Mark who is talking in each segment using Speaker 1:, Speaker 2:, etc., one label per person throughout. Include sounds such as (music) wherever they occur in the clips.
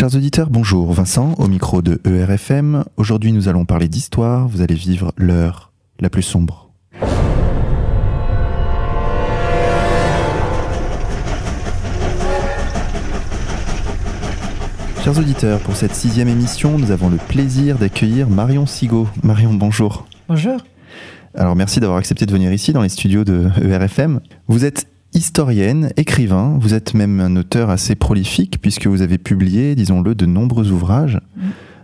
Speaker 1: Chers auditeurs, bonjour. Vincent, au micro de ERFM. Aujourd'hui, nous allons parler d'histoire. Vous allez vivre l'heure la plus sombre. Chers auditeurs, pour cette sixième émission, nous avons le plaisir d'accueillir Marion Sigaud. Marion, bonjour.
Speaker 2: Bonjour.
Speaker 1: Alors merci d'avoir accepté de venir ici dans les studios de ERFM. Vous êtes historienne, écrivain, vous êtes même un auteur assez prolifique puisque vous avez publié, disons-le, de nombreux ouvrages. Mm.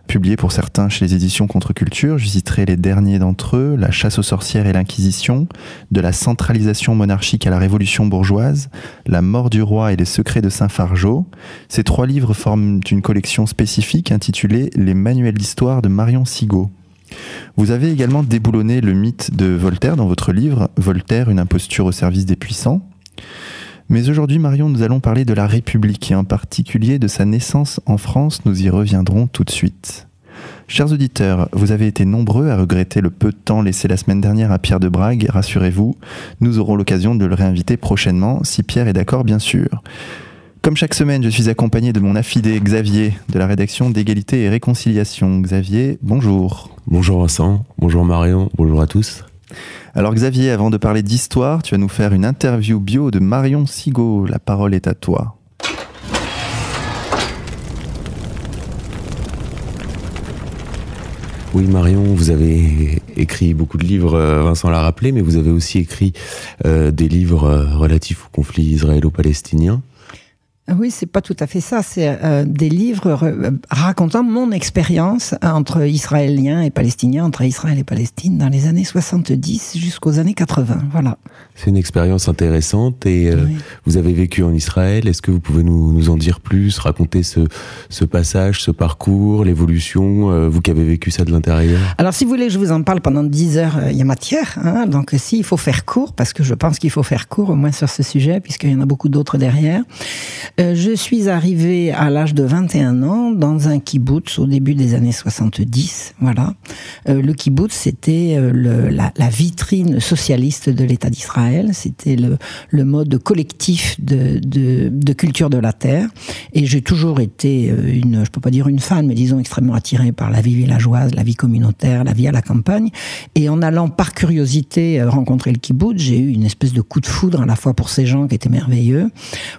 Speaker 1: Publiés pour certains chez les éditions Contre-Culture, je citerai les derniers d'entre eux, La chasse aux sorcières et l'Inquisition, De la centralisation monarchique à la révolution bourgeoise, La mort du roi et les secrets de Saint-Fargeau. Ces trois livres forment une collection spécifique intitulée Les manuels d'histoire de Marion Sigaud. Vous avez également déboulonné le mythe de Voltaire dans votre livre Voltaire, une imposture au service des puissants. Mais aujourd'hui, Marion, nous allons parler de la République et en particulier de sa naissance en France. Nous y reviendrons tout de suite. Chers auditeurs, vous avez été nombreux à regretter le peu de temps laissé la semaine dernière à Pierre de Brague. Rassurez-vous, nous aurons l'occasion de le réinviter prochainement, si Pierre est d'accord, bien sûr. Comme chaque semaine, je suis accompagné de mon affidé Xavier de la rédaction d'égalité et réconciliation. Xavier, bonjour.
Speaker 3: Bonjour Vincent, bonjour Marion, bonjour à tous.
Speaker 1: Alors Xavier, avant de parler d'histoire, tu vas nous faire une interview bio de Marion Sigaud. La parole est à toi.
Speaker 3: Oui, Marion, vous avez écrit beaucoup de livres, euh, Vincent l'a rappelé, mais vous avez aussi écrit euh, des livres euh, relatifs au conflit israélo-palestinien.
Speaker 2: Oui, c'est pas tout à fait ça. C'est euh, des livres euh, racontant mon expérience entre Israéliens et Palestiniens, entre Israël et Palestine, dans les années 70 jusqu'aux années 80. Voilà.
Speaker 3: C'est une expérience intéressante et euh, vous avez vécu en Israël. Est-ce que vous pouvez nous, nous en dire plus, raconter ce, ce passage, ce parcours, l'évolution, vous qui avez vécu ça de l'intérieur?
Speaker 2: Alors, si vous voulez, je vous en parle pendant 10 heures. Il y a matière. Hein, donc, si il faut faire court, parce que je pense qu'il faut faire court, au moins sur ce sujet, puisqu'il y en a beaucoup d'autres derrière. Euh, je suis arrivée à l'âge de 21 ans dans un kibbutz au début des années 70. Voilà. Euh, le kibbutz, c'était euh, la, vitrine socialiste de l'État d'Israël. C'était le, mode collectif de, culture de la terre. Et j'ai toujours été une, je peux pas dire une fan, mais disons extrêmement attirée par la vie villageoise, la vie communautaire, la vie à la campagne. Et en allant par curiosité rencontrer le kibbutz, j'ai eu une espèce de coup de foudre à la fois pour ces gens qui étaient merveilleux,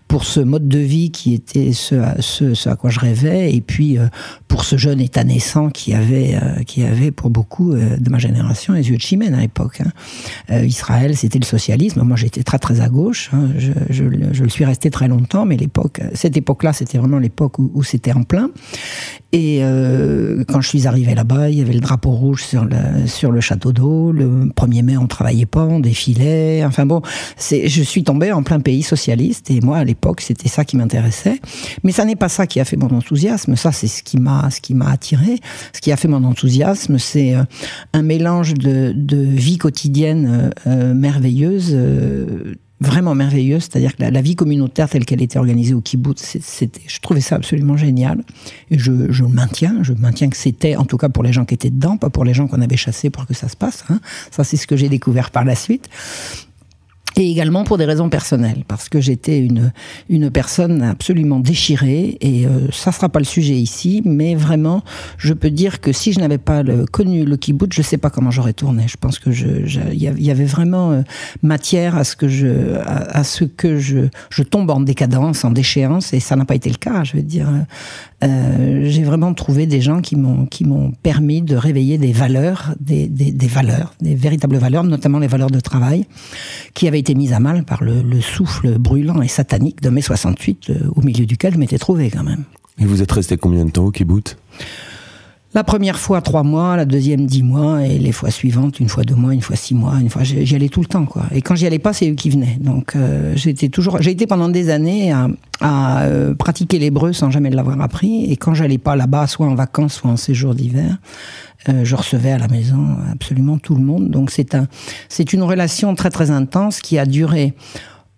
Speaker 2: pour ce mode de vie qui était ce à, ce, à quoi je rêvais, et puis euh, pour ce jeune état naissant qui avait, euh, qui avait pour beaucoup euh, de ma génération les yeux de chimène à l'époque. Hein. Israël, c'était le socialisme. Moi, j'étais très très à gauche. Hein. Je, je, je, le suis resté très longtemps, mais l'époque, cette époque-là, c'était vraiment l'époque où, c'était en plein. Et quand je suis arrivé là-bas, il y avait le drapeau rouge sur le, sur le château d'eau. Le 1er mai, on travaillait pas, on défilait. Enfin bon, je suis tombé en plein pays socialiste, et moi, à l'époque, c'était ça qui m'intéressait mais ça n'est pas ça qui a fait mon enthousiasme. Ça, c'est ce qui m'a, ce qui m'a attiré. Ce qui a fait mon enthousiasme, c'est euh, un mélange de, de vie quotidienne euh, euh, merveilleuse vraiment merveilleuse, c'est-à-dire que la, vie communautaire telle qu'elle était organisée au kibbutz, c'était, je trouvais ça absolument génial. Et je, je le maintiens, je maintiens que c'était, en tout cas pour les gens qui étaient dedans, pas pour les gens qu'on avait chassés pour que ça se passe. Hein. Ça, c'est ce que j'ai découvert par la suite et également pour des raisons personnelles, parce que j'étais une, une personne absolument déchirée, et euh, ça sera pas le sujet ici, mais vraiment, je peux dire que si je n'avais pas le, connu le kibbutz, je sais pas comment j'aurais tourné. Je pense que je, il y avait vraiment euh, matière à ce que je, à, ce que je, je tombe en décadence, en déchéance, et ça n'a pas été le cas. Je veux dire, euh, j'ai vraiment trouvé des gens qui m'ont, qui m'ont permis de réveiller des valeurs, des, valeurs, des véritables valeurs, notamment les valeurs de travail, qui avaient été mise à mal par le, souffle brûlant et satanique de mai 68, euh, au milieu duquel je m'étais trouvé quand même.
Speaker 3: Et vous êtes resté combien de temps au kibbutz?
Speaker 2: La première fois trois mois, la deuxième dix mois, et les fois suivantes une fois deux mois, une fois six mois, une fois j'y allais tout le temps quoi. Et quand j'y allais pas, c'est eux qui venaient. Donc euh, j'étais toujours, j'ai été pendant des années à, à euh, pratiquer l'hébreu sans jamais l'avoir appris. Et quand j'allais pas là-bas, soit en vacances, soit en séjour d'hiver, euh, je recevais à la maison absolument tout le monde. Donc c'est un, c'est une relation très très intense qui a duré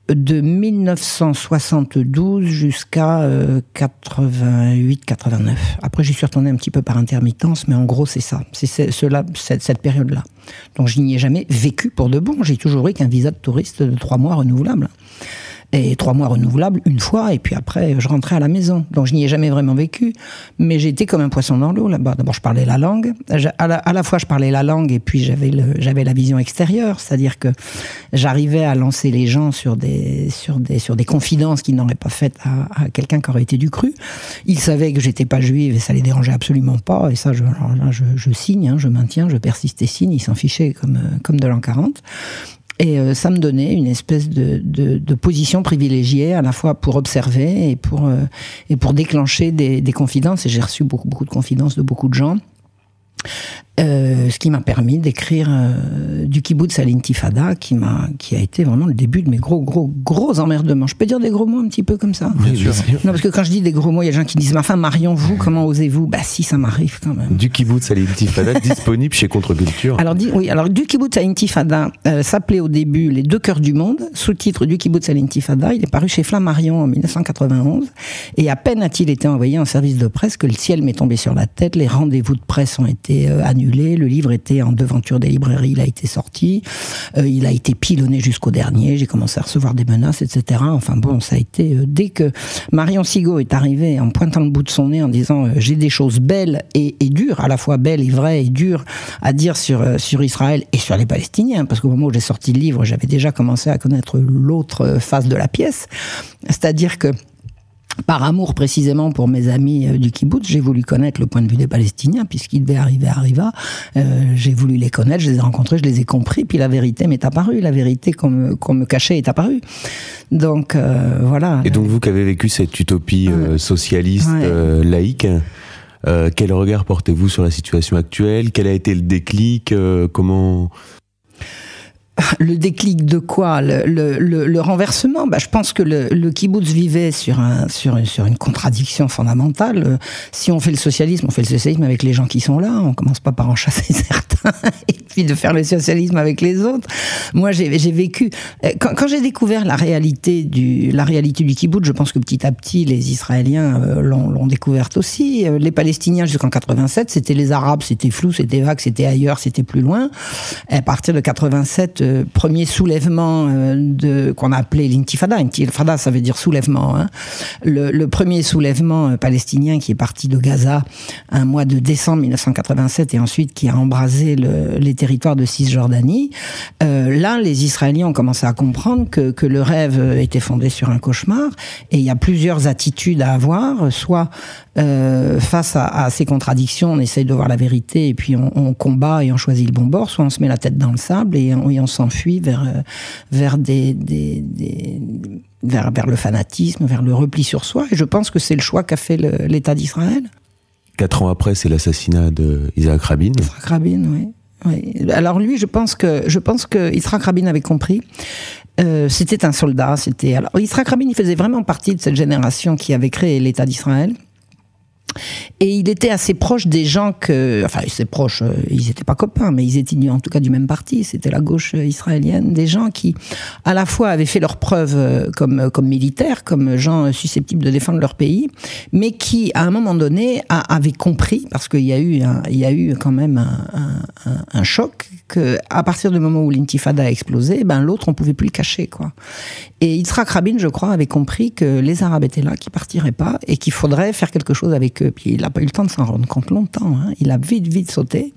Speaker 2: de 1972 jusqu'à 88-89. Après, j'y suis retourné un petit peu par intermittence, mais en gros, c'est ça. C'est cela, cette, cette période-là. Donc, je n'y ai jamais vécu pour de bon. J'ai toujours eu qu'un visa de touriste de trois mois renouvelable. Et trois mois renouvelables une fois, et puis après, je rentrais à la maison. Donc je n'y ai jamais vraiment vécu, mais j'étais comme un poisson dans l'eau là-bas. D'abord, je parlais la langue. À la, fois, je parlais la langue, et puis j'avais j'avais la vision extérieure, c'est-à-dire que j'arrivais à lancer les gens sur des sur des sur des confidences qu'ils n'auraient pas faites à, à quelqu'un qui aurait été du cru. Ils savaient que j'étais pas juive et ça les dérangeait absolument pas. Et ça, je, je, je signe, hein, je maintiens, je persiste et signe. Ils s'en fichaient comme comme de l'an 40. Et euh, ça me donnait une espèce de, position privilégiée, à la fois pour observer et pour, euh, et pour déclencher des, des confidences. Et j'ai reçu beaucoup, beaucoup de confidences de beaucoup de gens. Euh, ce qui m'a permis d'écrire euh, du kibbutz à l'intifada, qui m'a, qui a été vraiment le début de mes gros, gros, gros emmerdements. Je peux dire des gros mots un petit peu comme ça?
Speaker 3: Bien sûr.
Speaker 2: Non, parce que quand je dis des gros mots, il y a des gens qui disent, ma femme Marion, vous, comment osez-vous? Bah si, ça m'arrive quand même.
Speaker 3: Du kibbutz à l'intifada, (laughs) disponible chez Contre-Culture.
Speaker 2: Alors, oui, alors du kibbutz à l'intifada euh, s'appelait au début Les deux cœurs du monde, sous-titre du kibbutz à l'intifada. Il est paru chez Flammarion en 1991. Et à peine a-t-il été envoyé en service de presse que le ciel m'est tombé sur la tête, les rendez-vous de presse ont été annulés le livre était en devanture des librairies, il a été sorti. Euh, il a été pilonné jusqu'au dernier. J'ai commencé à recevoir des menaces, etc. Enfin bon, ça a été euh, dès que Marion Sigaud est arrivée en pointant le bout de son nez en disant euh, j'ai des choses belles et, dures, à la fois belles et vraies et dures à dire sur Israël et sur les Palestiniens, parce qu'au moment où j'ai sorti le livre, j'avais déjà commencé à connaître l'autre face de la pièce, c'est-à-dire que par amour précisément pour mes amis euh, du kibbutz, j'ai voulu connaître le point de vue des Palestiniens, puisqu'il devait arriver à Riva. Euh, j'ai voulu les connaître, je les ai rencontrés, je les ai compris, puis la vérité m'est apparue, la vérité qu'on me, cachait est apparue. Donc euh, voilà.
Speaker 3: Et donc vous qui avez vécu cette utopie euh, socialiste, ouais. laïque, quel regard portez-vous sur la situation actuelle? Quel a été le déclic? Comment
Speaker 2: le déclic de quoi le, le, le, renversement? Bah, Je pense que le, le kibbutz vivait sur, un, sur, sur une contradiction fondamentale. Si on fait le socialisme, on fait le socialisme avec les gens qui sont là. On commence pas par en chasser (laughs) certains et puis de faire le socialisme avec les autres. Moi, j'ai vécu... Quand, quand j'ai découvert la réalité, du, la réalité du kibbutz, je pense que petit à petit, les Israéliens euh, l'ont découverte aussi. Les Palestiniens, jusqu'en 87, c'était les Arabes, c'était flou, c'était vague, c'était ailleurs, c'était plus loin. À partir de 87 premier soulèvement euh, qu'on a appelé l'intifada. Intifada, ça veut dire soulèvement. Hein. Le, premier soulèvement euh, palestinien qui est parti de Gaza un mois de décembre 1987 et ensuite qui a embrasé le, les territoires de Cisjordanie. Euh, là, les Israéliens ont commencé à comprendre que, le rêve était fondé sur un cauchemar et il y a plusieurs attitudes à avoir. Soit face à, ces contradictions, on essaye de voir la vérité et puis on, combat et on choisit le bon bord. Soit on se met la tête dans le sable et on, et s'enfuit vers vers des, des, des vers, vers le fanatisme, vers le repli sur soi. Et je pense que c'est le choix qu'a fait l'État d'Israël.
Speaker 3: Quatre ans après, c'est l'assassinat d'Isaac Rabin.
Speaker 2: Isaac Rabin, oui. Oui. Alors lui, je pense que je pense que Yitzhak Rabin avait compris. Euh, c'était un soldat. C'était alors Rabin, il faisait vraiment partie de cette génération qui avait créé l'État d'Israël. Et il était assez proche des gens que, enfin, ses proches, euh, ils n'étaient pas copains, mais ils étaient en tout cas du même parti. C'était la gauche euh, israélienne, des gens qui, à la fois, avaient fait leurs preuves euh, comme militaires, comme gens susceptibles de défendre leur pays, mais qui, à un moment donné, avaient compris, parce qu'il y a eu, y a eu quand même un, choc, que à partir du moment où l'intifada a explosé, ben l'autre on pouvait plus le cacher, quoi. Et Yitzhak Rabin, je crois, avait compris que les Arabes étaient là, qu'ils partiraient pas, et qu'il faudrait faire quelque chose avec Puis il n'a pas eu le temps de s'en rendre compte longtemps. Hein. Il a vite, vite sauté.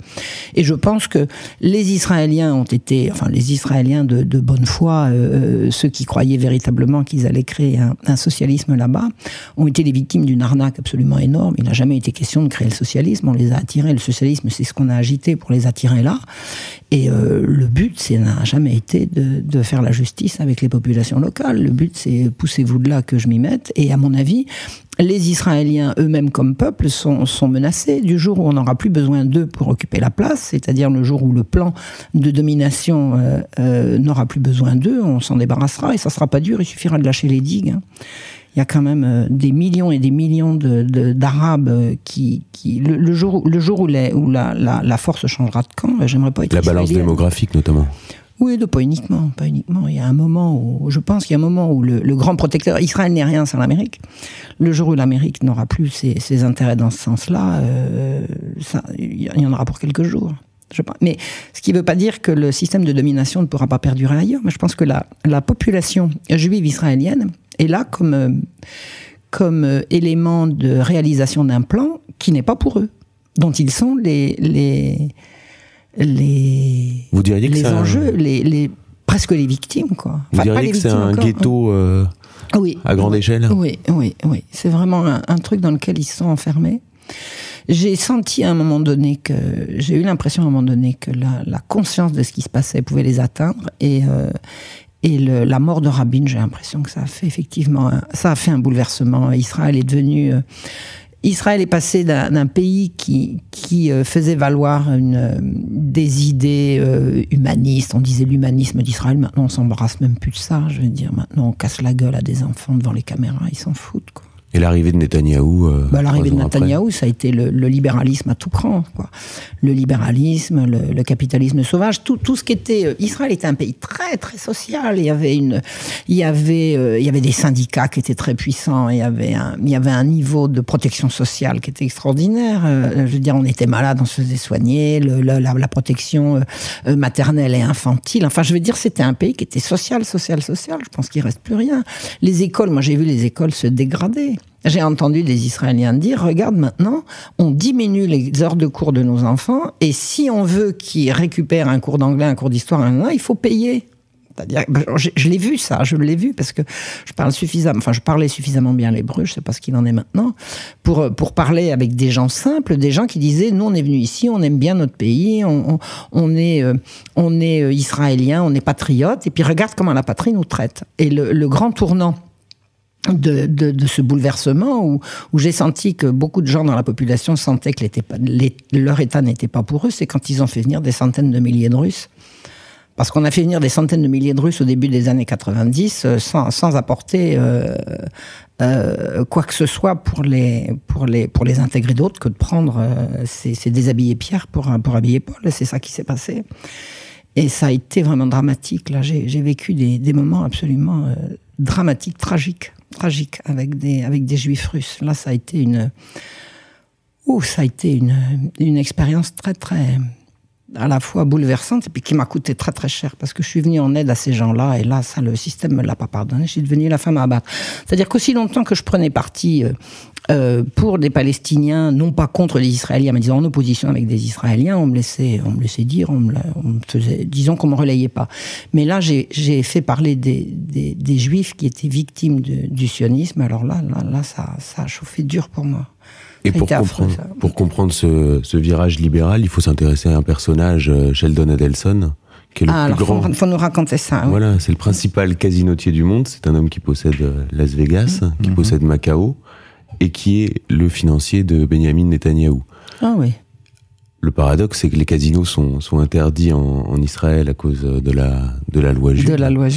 Speaker 2: Et je pense que les Israéliens ont été, enfin les Israéliens de, bonne foi, euh, ceux qui croyaient véritablement qu'ils allaient créer un, socialisme là-bas, ont été les victimes d'une arnaque absolument énorme. Il n'a jamais été question de créer le socialisme. On les a attirés. Le socialisme, c'est ce qu'on a agité pour les attirer là. Et euh, le but, c'est n'a jamais été de, faire la justice avec les populations locales. Le but, c'est poussez-vous de là que je m'y mette. Et à mon avis, les Israéliens eux-mêmes comme peuple sont, sont, menacés du jour où on n'aura plus besoin d'eux pour occuper la place, c'est-à-dire le jour où le plan de domination euh, euh, n'aura plus besoin d'eux, on s'en débarrassera et ça sera pas dur, il suffira de lâcher les digues. Hein. Il y a quand même euh, des millions et des millions d'Arabes de, de, qui, qui le, le, jour, le jour où, les, où la, la, la, force changera de camp, j'aimerais pas être
Speaker 3: la balance démographique notamment.
Speaker 2: Oui, de, pas uniquement, pas uniquement. Il y a un moment où, je pense qu'il y a un moment où le, grand protecteur, Israël n'est rien sans l'Amérique. Le jour où l'Amérique n'aura plus ses, intérêts dans ce sens-là, euh, il y en aura pour quelques jours. Mais ce qui ne veut pas dire que le système de domination ne pourra pas perdurer ailleurs. Mais je pense que la, la population juive israélienne est là comme, comme élément de réalisation d'un plan qui n'est pas pour eux, dont ils sont les, les, les,
Speaker 3: Vous diriez que
Speaker 2: les enjeux, les, les, presque les victimes. Quoi.
Speaker 3: Vous diriez que c'est un ghetto euh,
Speaker 2: oui,
Speaker 3: à grande échelle?
Speaker 2: Oui, oui, oui. C'est vraiment un, un, truc dans lequel ils se sont enfermés. J'ai senti à un moment donné que, j'ai eu l'impression à un moment donné que la, la, conscience de ce qui se passait pouvait les atteindre et, euh, et le, la mort de Rabin, j'ai l'impression que ça a fait effectivement, un, ça a fait un bouleversement. Israël est devenu, euh, Israël est passé d'un pays qui, qui euh, faisait valoir une, des idées euh, humanistes. On disait l'humanisme d'Israël. Maintenant, on s'embarrasse même plus de ça. Je veux dire, maintenant, on casse la gueule à des enfants devant les caméras. Ils s'en foutent, quoi.
Speaker 3: Et l'arrivée de Netanyahou euh,
Speaker 2: bah, L'arrivée de Netanyahou, ça a été le, le, libéralisme à tout cran. Quoi. Le libéralisme, le, le, capitalisme sauvage, tout, tout ce qui était... Euh, Israël était un pays très, très social. Il y avait, une, il y avait, euh, il y avait des syndicats qui étaient très puissants. Il y, avait un, il y avait un niveau de protection sociale qui était extraordinaire. Euh, je veux dire, on était malade, on se faisait soigner. Le, la, la, protection euh, maternelle et infantile. Enfin, je veux dire, c'était un pays qui était social, social, social. Je pense qu'il reste plus rien. Les écoles, moi j'ai vu les écoles se dégrader. J'ai entendu des Israéliens dire, regarde maintenant, on diminue les heures de cours de nos enfants, et si on veut qu'ils récupèrent un cours d'anglais, un cours d'histoire, il faut payer. C'est-à-dire, je, je l'ai vu ça, je l'ai vu parce que je parle suffisamment, enfin je parlais suffisamment bien l'hébreu, je sais pas ce qu'il en est maintenant, pour pour parler avec des gens simples, des gens qui disaient nous on est venu ici, on aime bien notre pays, on, on, est euh, on est israélien, on est patriote, et puis regarde comment la patrie nous traite. Et le grand tournant de, de, de, ce bouleversement où, où j'ai senti que beaucoup de gens dans la population sentaient que pas, leur État n'était pas pour eux, c'est quand ils ont fait venir des centaines de milliers de Russes. Parce qu'on a fait venir des centaines de milliers de Russes au début des années 90 euh, sans, sans apporter euh, euh, quoi que ce soit pour les, pour les, pour les intégrer d'autres que de prendre euh, ces déshabillés Pierre pour, pour habiller Paul. C'est ça qui s'est passé. Et ça a été vraiment dramatique. Là, j'ai vécu des, des moments absolument euh, dramatiques, tragiques tragique avec des, avec des juifs russes. Là, ça a été une, oh, ça a été une, une expérience très, très, à la fois bouleversante et puis qui m'a coûté très très cher parce que je suis venu en aide à ces gens-là et là ça le système me l'a pas pardonné suis devenu la femme à abattre c'est-à-dire qu'aussi longtemps que je prenais parti euh, pour des Palestiniens non pas contre les Israéliens mais disons en opposition avec des Israéliens on me laissait on me laissait dire on me, on me faisait disons qu'on me relayait pas mais là j'ai fait parler des, des, des juifs qui étaient victimes de, du sionisme alors là là, là ça ça a chauffé dur pour moi
Speaker 3: et pour comprendre, affreux, pour comprendre ce, ce, virage libéral, il faut s'intéresser à un personnage, euh, Sheldon Adelson, qui est le
Speaker 2: ah,
Speaker 3: plus
Speaker 2: alors
Speaker 3: grand.
Speaker 2: Faut, faut nous raconter ça. Oui.
Speaker 3: Voilà, c'est le principal casinotier du monde. C'est un homme qui possède euh, Las Vegas, mmh. qui mmh. possède Macao, et qui est le financier de Benjamin Netanyahou.
Speaker 2: Ah oui.
Speaker 3: Le paradoxe, c'est que les casinos sont, sont interdits en, en, Israël à cause de la, de la loi.
Speaker 2: De la loi.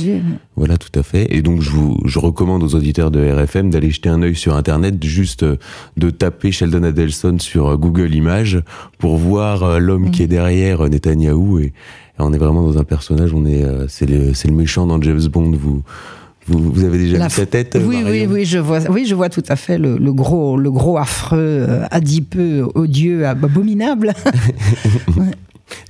Speaker 3: Voilà, tout à fait. Et donc, je, vous, je recommande aux auditeurs de RFM d'aller jeter un œil sur Internet, juste de taper Sheldon Adelson sur Google Images pour voir l'homme mmh. qui est derrière Netanyahou. Et, et, on est vraiment dans un personnage, on est, c'est le, le méchant dans James Bond. Vous, vous, vous, avez déjà
Speaker 2: la
Speaker 3: vu sa tête
Speaker 2: Oui,
Speaker 3: Marion
Speaker 2: oui, oui, je vois, oui, je vois tout à fait le, le gros, le gros affreux, euh, adipeux, odieux, abominable. (laughs)
Speaker 3: ouais.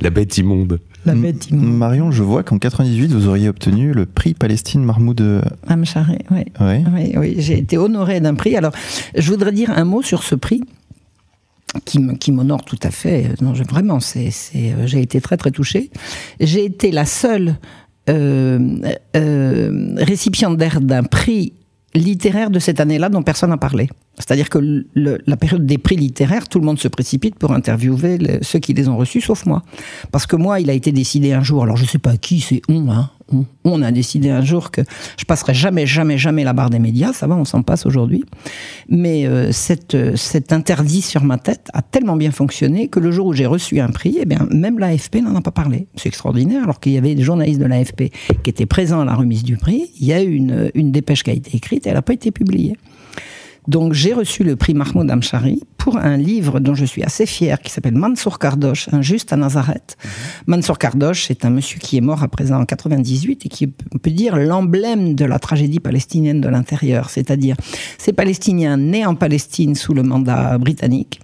Speaker 3: La bête immonde.
Speaker 2: La bête immonde.
Speaker 1: Marion, je vois qu'en 98, vous auriez obtenu le prix Palestine Mahmoud.
Speaker 2: Oui,
Speaker 1: ouais.
Speaker 2: oui, oui. j'ai été honoré d'un prix. Alors, je voudrais dire un mot sur ce prix qui, m'honore tout à fait. Non, je, vraiment, c'est, j'ai été très très touchée. J'ai été la seule euh, euh, récipiendaire d'un prix littéraire de cette année-là dont personne n'a parlé. C'est-à-dire que le, la période des prix littéraires, tout le monde se précipite pour interviewer ceux qui les ont reçus, sauf moi. Parce que moi, il a été décidé un jour, alors je sais pas qui, c'est on, hein, on, a décidé un jour que je passerai jamais, jamais, jamais la barre des médias, ça va, on s'en passe aujourd'hui. Mais euh, cette, cet interdit sur ma tête a tellement bien fonctionné que le jour où j'ai reçu un prix, eh bien, même l'AFP n'en a pas parlé. C'est extraordinaire, alors qu'il y avait des journalistes de l'AFP qui étaient présents à la remise du prix, il y a eu une, une dépêche qui a été écrite et elle n'a pas été publiée. Donc j'ai reçu le prix Mahmoud Amchari pour un livre dont je suis assez fier, qui s'appelle Mansour Kardosh, Injuste à Nazareth. Mhm. Mansour Kardosh, c'est un monsieur qui est mort à présent en 98 et qui, on peut dire, l'emblème de la tragédie palestinienne de l'intérieur. C'est-à-dire ces Palestiniens nés en Palestine sous le mandat britannique,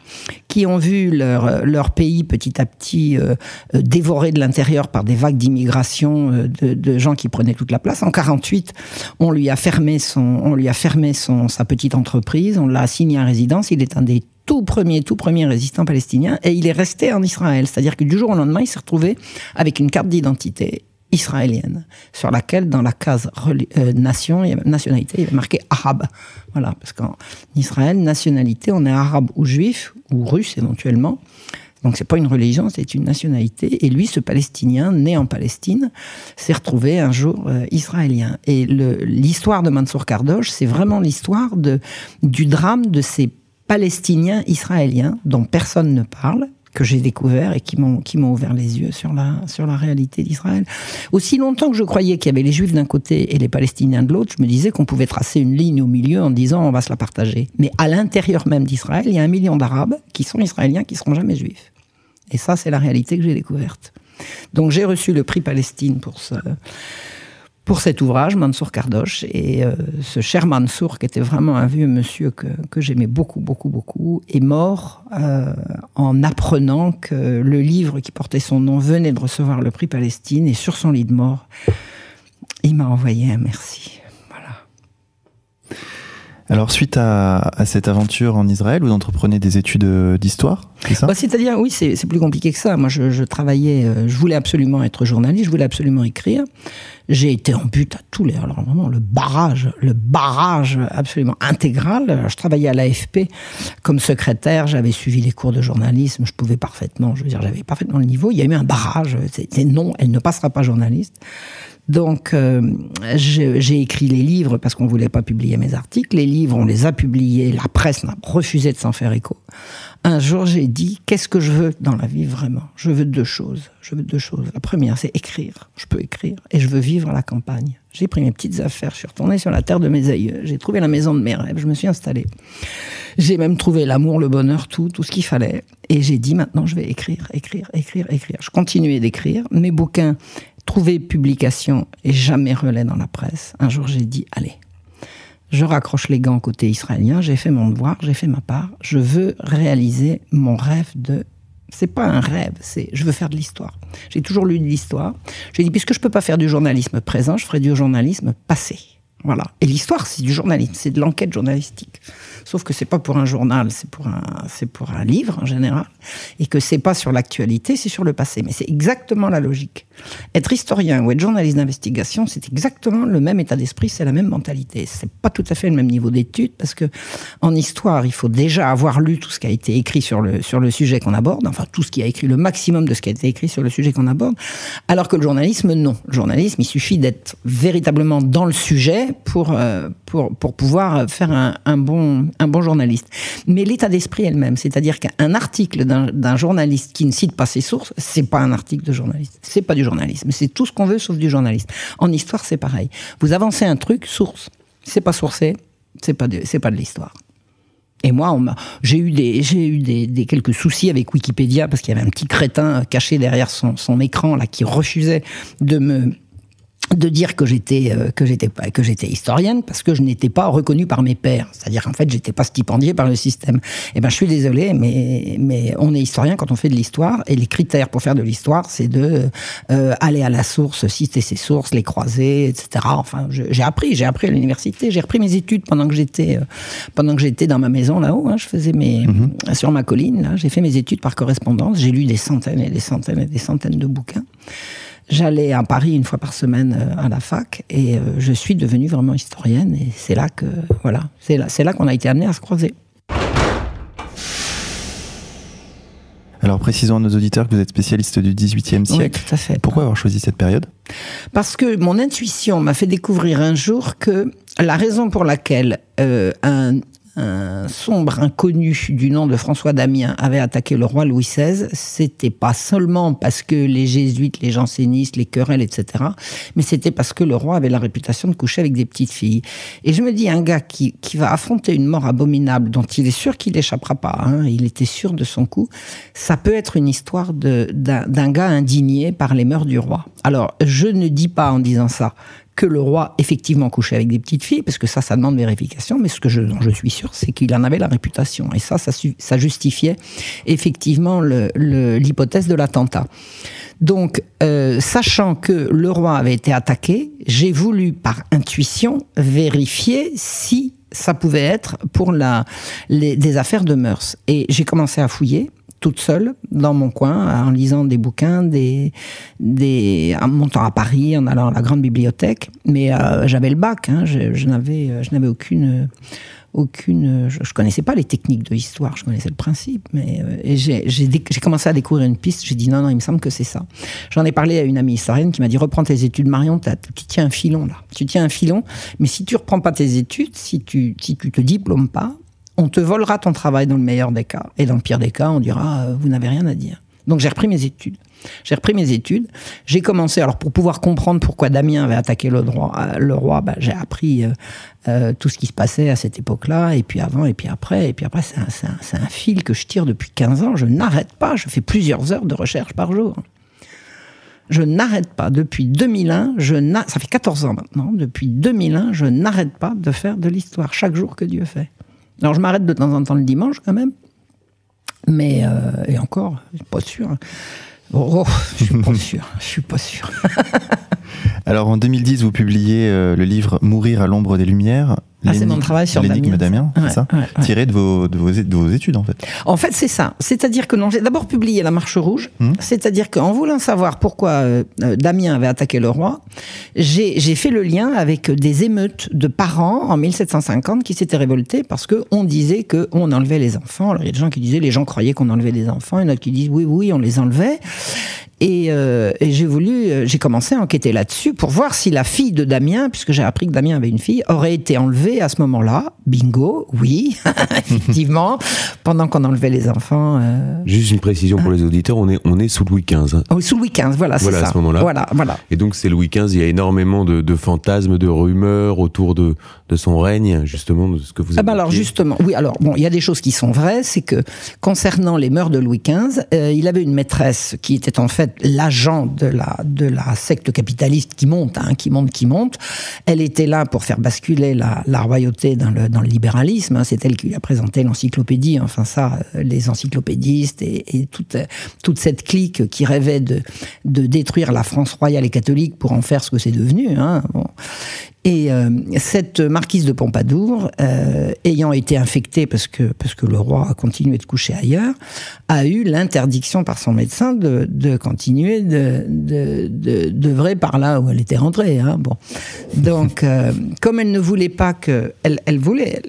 Speaker 2: qui ont vu leur, leur pays petit à petit euh, euh, dévoré de l'intérieur par des vagues d'immigration euh, de, de, gens qui prenaient toute la place. En 48, on lui a fermé son, on lui a fermé son, sa petite entreprise, on l'a assigné à résidence. Il est un des tout premiers, tout premiers résistants palestiniens et il est resté en Israël. C'est-à-dire que du jour au lendemain, il s'est retrouvé avec une carte d'identité israélienne, sur laquelle, dans la case nation, il y nationalité, il y avait marqué arabe. Voilà, parce qu'en Israël, nationalité, on est arabe ou juif, ou russe éventuellement. Donc c'est pas une religion, c'est une nationalité. Et lui, ce Palestinien, né en Palestine, s'est retrouvé un jour euh, israélien. Et l'histoire de Mansour Kardosh, c'est vraiment l'histoire du drame de ces Palestiniens israéliens dont personne ne parle que j'ai découvert et qui m'ont qui m'ont ouvert les yeux sur la sur la réalité d'Israël. Aussi longtemps que je croyais qu'il y avait les Juifs d'un côté et les Palestiniens de l'autre, je me disais qu'on pouvait tracer une ligne au milieu en disant on va se la partager. Mais à l'intérieur même d'Israël, il y a un million d'Arabes qui sont israéliens qui seront jamais juifs. Et ça, c'est la réalité que j'ai découverte. Donc j'ai reçu le prix Palestine pour ce, pour cet ouvrage, Mansour Kardosh. Et euh, ce cher Mansour, qui était vraiment un vieux monsieur que, j'aimais beaucoup, beaucoup, beaucoup, est mort euh, en apprenant que le livre qui portait son nom venait de recevoir le prix Palestine. Et sur son lit de mort, il m'a envoyé un merci.
Speaker 1: Alors, suite à, cette aventure en Israël, vous entreprenez des études euh, d'histoire,
Speaker 2: bah, C'est-à-dire, oui, c'est plus compliqué que ça. Moi, je, travaillais, euh, je voulais absolument être journaliste, je voulais absolument écrire. J'ai été en but à tous les. Alors, vraiment, le barrage, le barrage absolument intégral. Je travaillais à l'AFP comme secrétaire, j'avais suivi les cours de journalisme, je pouvais parfaitement, je veux dire, j'avais parfaitement le niveau. Il y a eu un barrage, c'était non, elle ne passera pas journaliste. Donc, euh, j'ai écrit les livres parce qu'on voulait pas publier mes articles. Les livres, on les a publiés. La presse n'a refusé de s'en faire écho. Un jour, j'ai dit qu'est-ce que je veux dans la vie vraiment? Je veux deux choses. Je veux deux choses. La première, c'est écrire. Je peux écrire et je veux vivre à la campagne. J'ai pris mes petites affaires. Je suis retourné sur la terre de mes aïeux. J'ai trouvé la maison de mes rêves. Je me suis installé. J'ai même trouvé l'amour, le bonheur, tout, tout ce qu'il fallait. Et j'ai dit maintenant, je vais écrire, écrire, écrire, écrire. Je continuais d'écrire. Mes bouquins trouver publication et jamais relais dans la presse, un jour j'ai dit, allez, je raccroche les gants côté israélien, j'ai fait mon devoir, j'ai fait ma part, je veux réaliser mon rêve de... C'est pas un rêve, c'est je veux faire de l'histoire. J'ai toujours lu de l'histoire. J'ai dit, puisque je peux pas faire du journalisme présent, je ferai du journalisme passé. Voilà. Et l'histoire, c'est du journalisme, c'est de l'enquête journalistique. Sauf que c'est pas pour un journal, c'est pour un, c'est pour un livre en général, et que c'est pas sur l'actualité, c'est sur le passé. Mais c'est exactement la logique. Être historien ou être journaliste d'investigation, c'est exactement le même état d'esprit, c'est la même mentalité. C'est pas tout à fait le même niveau d'étude, parce que en histoire, il faut déjà avoir lu tout ce qui a été écrit sur le sur le sujet qu'on aborde, enfin tout ce qui a écrit le maximum de ce qui a été écrit sur le sujet qu'on aborde, alors que le journalisme, non. Le journalisme, il suffit d'être véritablement dans le sujet pour euh, pour pour pouvoir faire un, un bon un bon journaliste. Mais l'état d'esprit elle-même, c'est-à-dire qu'un article d'un journaliste qui ne cite pas ses sources, c'est pas un article de journaliste. C'est pas du journalisme. C'est tout ce qu'on veut sauf du journaliste. En histoire, c'est pareil. Vous avancez un truc, source. C'est pas sourcé, c'est pas c'est pas de l'histoire. Et moi, j'ai eu des, j'ai eu des, des, quelques soucis avec Wikipédia parce qu'il y avait un petit crétin caché derrière son, son écran là qui refusait de me de dire que j'étais euh, que j'étais pas que j'étais historienne parce que je n'étais pas reconnue par mes pairs. C'est-à-dire en fait j'étais pas stipendié par le système. Et eh ben je suis désolé mais mais on est historien quand on fait de l'histoire et les critères pour faire de l'histoire c'est de euh, aller à la source citer ses sources les croiser etc enfin j'ai appris j'ai appris à l'université j'ai repris mes études pendant que j'étais euh, pendant que j'étais dans ma maison là-haut hein, je faisais mes mm-hmm. sur ma colline là. J'ai fait mes études par correspondance. J'ai lu des centaines et des centaines et des centaines de bouquins J'allais à Paris une fois par semaine euh, à la fac et euh, je suis devenue vraiment historienne et c'est là que voilà, c'est là, là qu'on a été amené à se croiser.
Speaker 1: Alors précisons à nos auditeurs que vous êtes spécialiste du XVIIIe siècle.
Speaker 2: Oui, tout à fait.
Speaker 1: Pourquoi avoir choisi cette période?
Speaker 2: Parce que mon intuition m'a fait découvrir un jour que la raison pour laquelle euh, un, un sombre inconnu du nom de François Damien avait attaqué le roi Louis XVI, c'était pas seulement parce que les jésuites, les jansénistes, les querelles, etc., mais c'était parce que le roi avait la réputation de coucher avec des petites filles. Et je me dis, un gars qui, qui va affronter une mort abominable dont il est sûr qu'il n'échappera pas, hein, il était sûr de son coup, ça peut être une histoire d'un gars indigné par les mœurs du roi. Alors, je ne dis pas en disant ça que le roi effectivement couchait avec des petites filles, parce que ça, ça demande vérification, mais ce que je, je suis sûr, c'est qu'il en avait la réputation. Et ça, ça, justifiait effectivement l'hypothèse de l'attentat. Donc, euh, sachant que le roi avait été attaqué, j'ai voulu, par intuition, vérifier si ça pouvait être pour la, des affaires de mœurs. Et j'ai commencé à fouiller toute seule dans mon coin en lisant des bouquins, des, des, en montant à Paris, en allant à la grande bibliothèque. Mais euh, j'avais le bac, hein, je, n'avais, je n'avais aucune, aucune, je, je, connaissais pas les techniques de l'histoire, je connaissais le principe, mais euh, j'ai, j'ai, j'ai commencé à découvrir une piste. J'ai dit non, non, il me semble que c'est ça. J'en ai parlé à une amie historienne qui m'a dit reprends tes études, Marion, tu tiens un filon là, tu tiens un filon, mais si tu reprends pas tes études, si tu, si tu te diplômes pas, on te volera ton travail dans le meilleur des cas. Et dans le pire des cas, on dira, euh, vous n'avez rien à dire. Donc j'ai repris mes études. J'ai repris mes études. J'ai commencé, alors pour pouvoir comprendre pourquoi Damien avait attaqué le, euh, roi, bah, j'ai appris euh, tout ce qui se passait à cette époque-là, et puis avant, et puis après. Et puis après, c'est un, fil que je tire depuis 15 ans. Je n'arrête pas. Je fais plusieurs heures de recherche par jour. Je n'arrête pas. Depuis 2001, je ça fait 14 ans maintenant, depuis 2001, je n'arrête pas de faire de l'histoire chaque jour que Dieu fait. Alors je m'arrête de temps en temps le dimanche quand même, mais euh, et encore, je suis pas sûr. Oh, je suis pas (laughs) sûr. Je suis pas sûr. (laughs)
Speaker 1: Alors en 2010, vous publiez euh, le livre Mourir à l'ombre des lumières.
Speaker 2: Ah, c'est mon travail sur
Speaker 1: l'énigme Damien,
Speaker 2: ouais,
Speaker 1: c'est ça
Speaker 2: ouais, ouais.
Speaker 1: Tiré de vos, de, vos, de vos études en fait.
Speaker 2: En fait, c'est ça. C'est-à-dire que j'ai d'abord publié La Marche Rouge,
Speaker 1: Mmh.
Speaker 2: c'est-à-dire qu'en voulant savoir pourquoi euh, Damien avait attaqué le roi, j'ai fait le lien avec des émeutes de parents en 1750 qui s'étaient révoltés parce qu'on disait qu'on enlevait les enfants. Alors il y a des gens qui disaient les gens croyaient qu'on enlevait des enfants, et d'autres qui disent oui, oui, on les enlevait. Et, euh, et j'ai voulu, j'ai commencé à enquêter là-dessus pour voir si la fille de Damien, puisque j'ai appris que Damien avait une fille, aurait été enlevée à ce moment-là. Bingo, oui, (laughs) effectivement, pendant qu'on enlevait les enfants. Euh...
Speaker 3: Juste une précision pour les auditeurs, on est, on est sous Louis XV.
Speaker 2: Oh, sous Louis XV, voilà, c'est
Speaker 3: voilà,
Speaker 2: ça.
Speaker 3: à ce moment-là.
Speaker 2: Voilà, voilà.
Speaker 3: Et donc c'est Louis XV, il y a énormément de, de, fantasmes, de rumeurs autour de, de son règne, justement, de ce que vous avez.
Speaker 2: Ah ben alors justement, oui, alors bon, il y a des choses qui sont vraies, c'est que concernant les mœurs de Louis XV, euh, il avait une maîtresse qui était en fait l'agent de la, de la secte capitaliste qui monte, hein, qui monte, qui monte. Elle était là pour faire basculer la, la royauté dans le, dans le libéralisme. Hein. C'est elle qui a présenté l'encyclopédie. Enfin ça, les encyclopédistes et, toute, toute cette clique qui rêvait de, de détruire la France royale et catholique pour en faire ce que c'est devenu. Hein. Et euh, cette marquise de Pompadour, euh, ayant été infectée parce que, parce que le roi a continué de coucher ailleurs, a eu l'interdiction par son médecin de, de continuer de, de, de, d'œuvrer par là où elle était rentrée. Hein. Bon. Donc, euh, comme elle ne voulait pas que... Elle, elle voulait...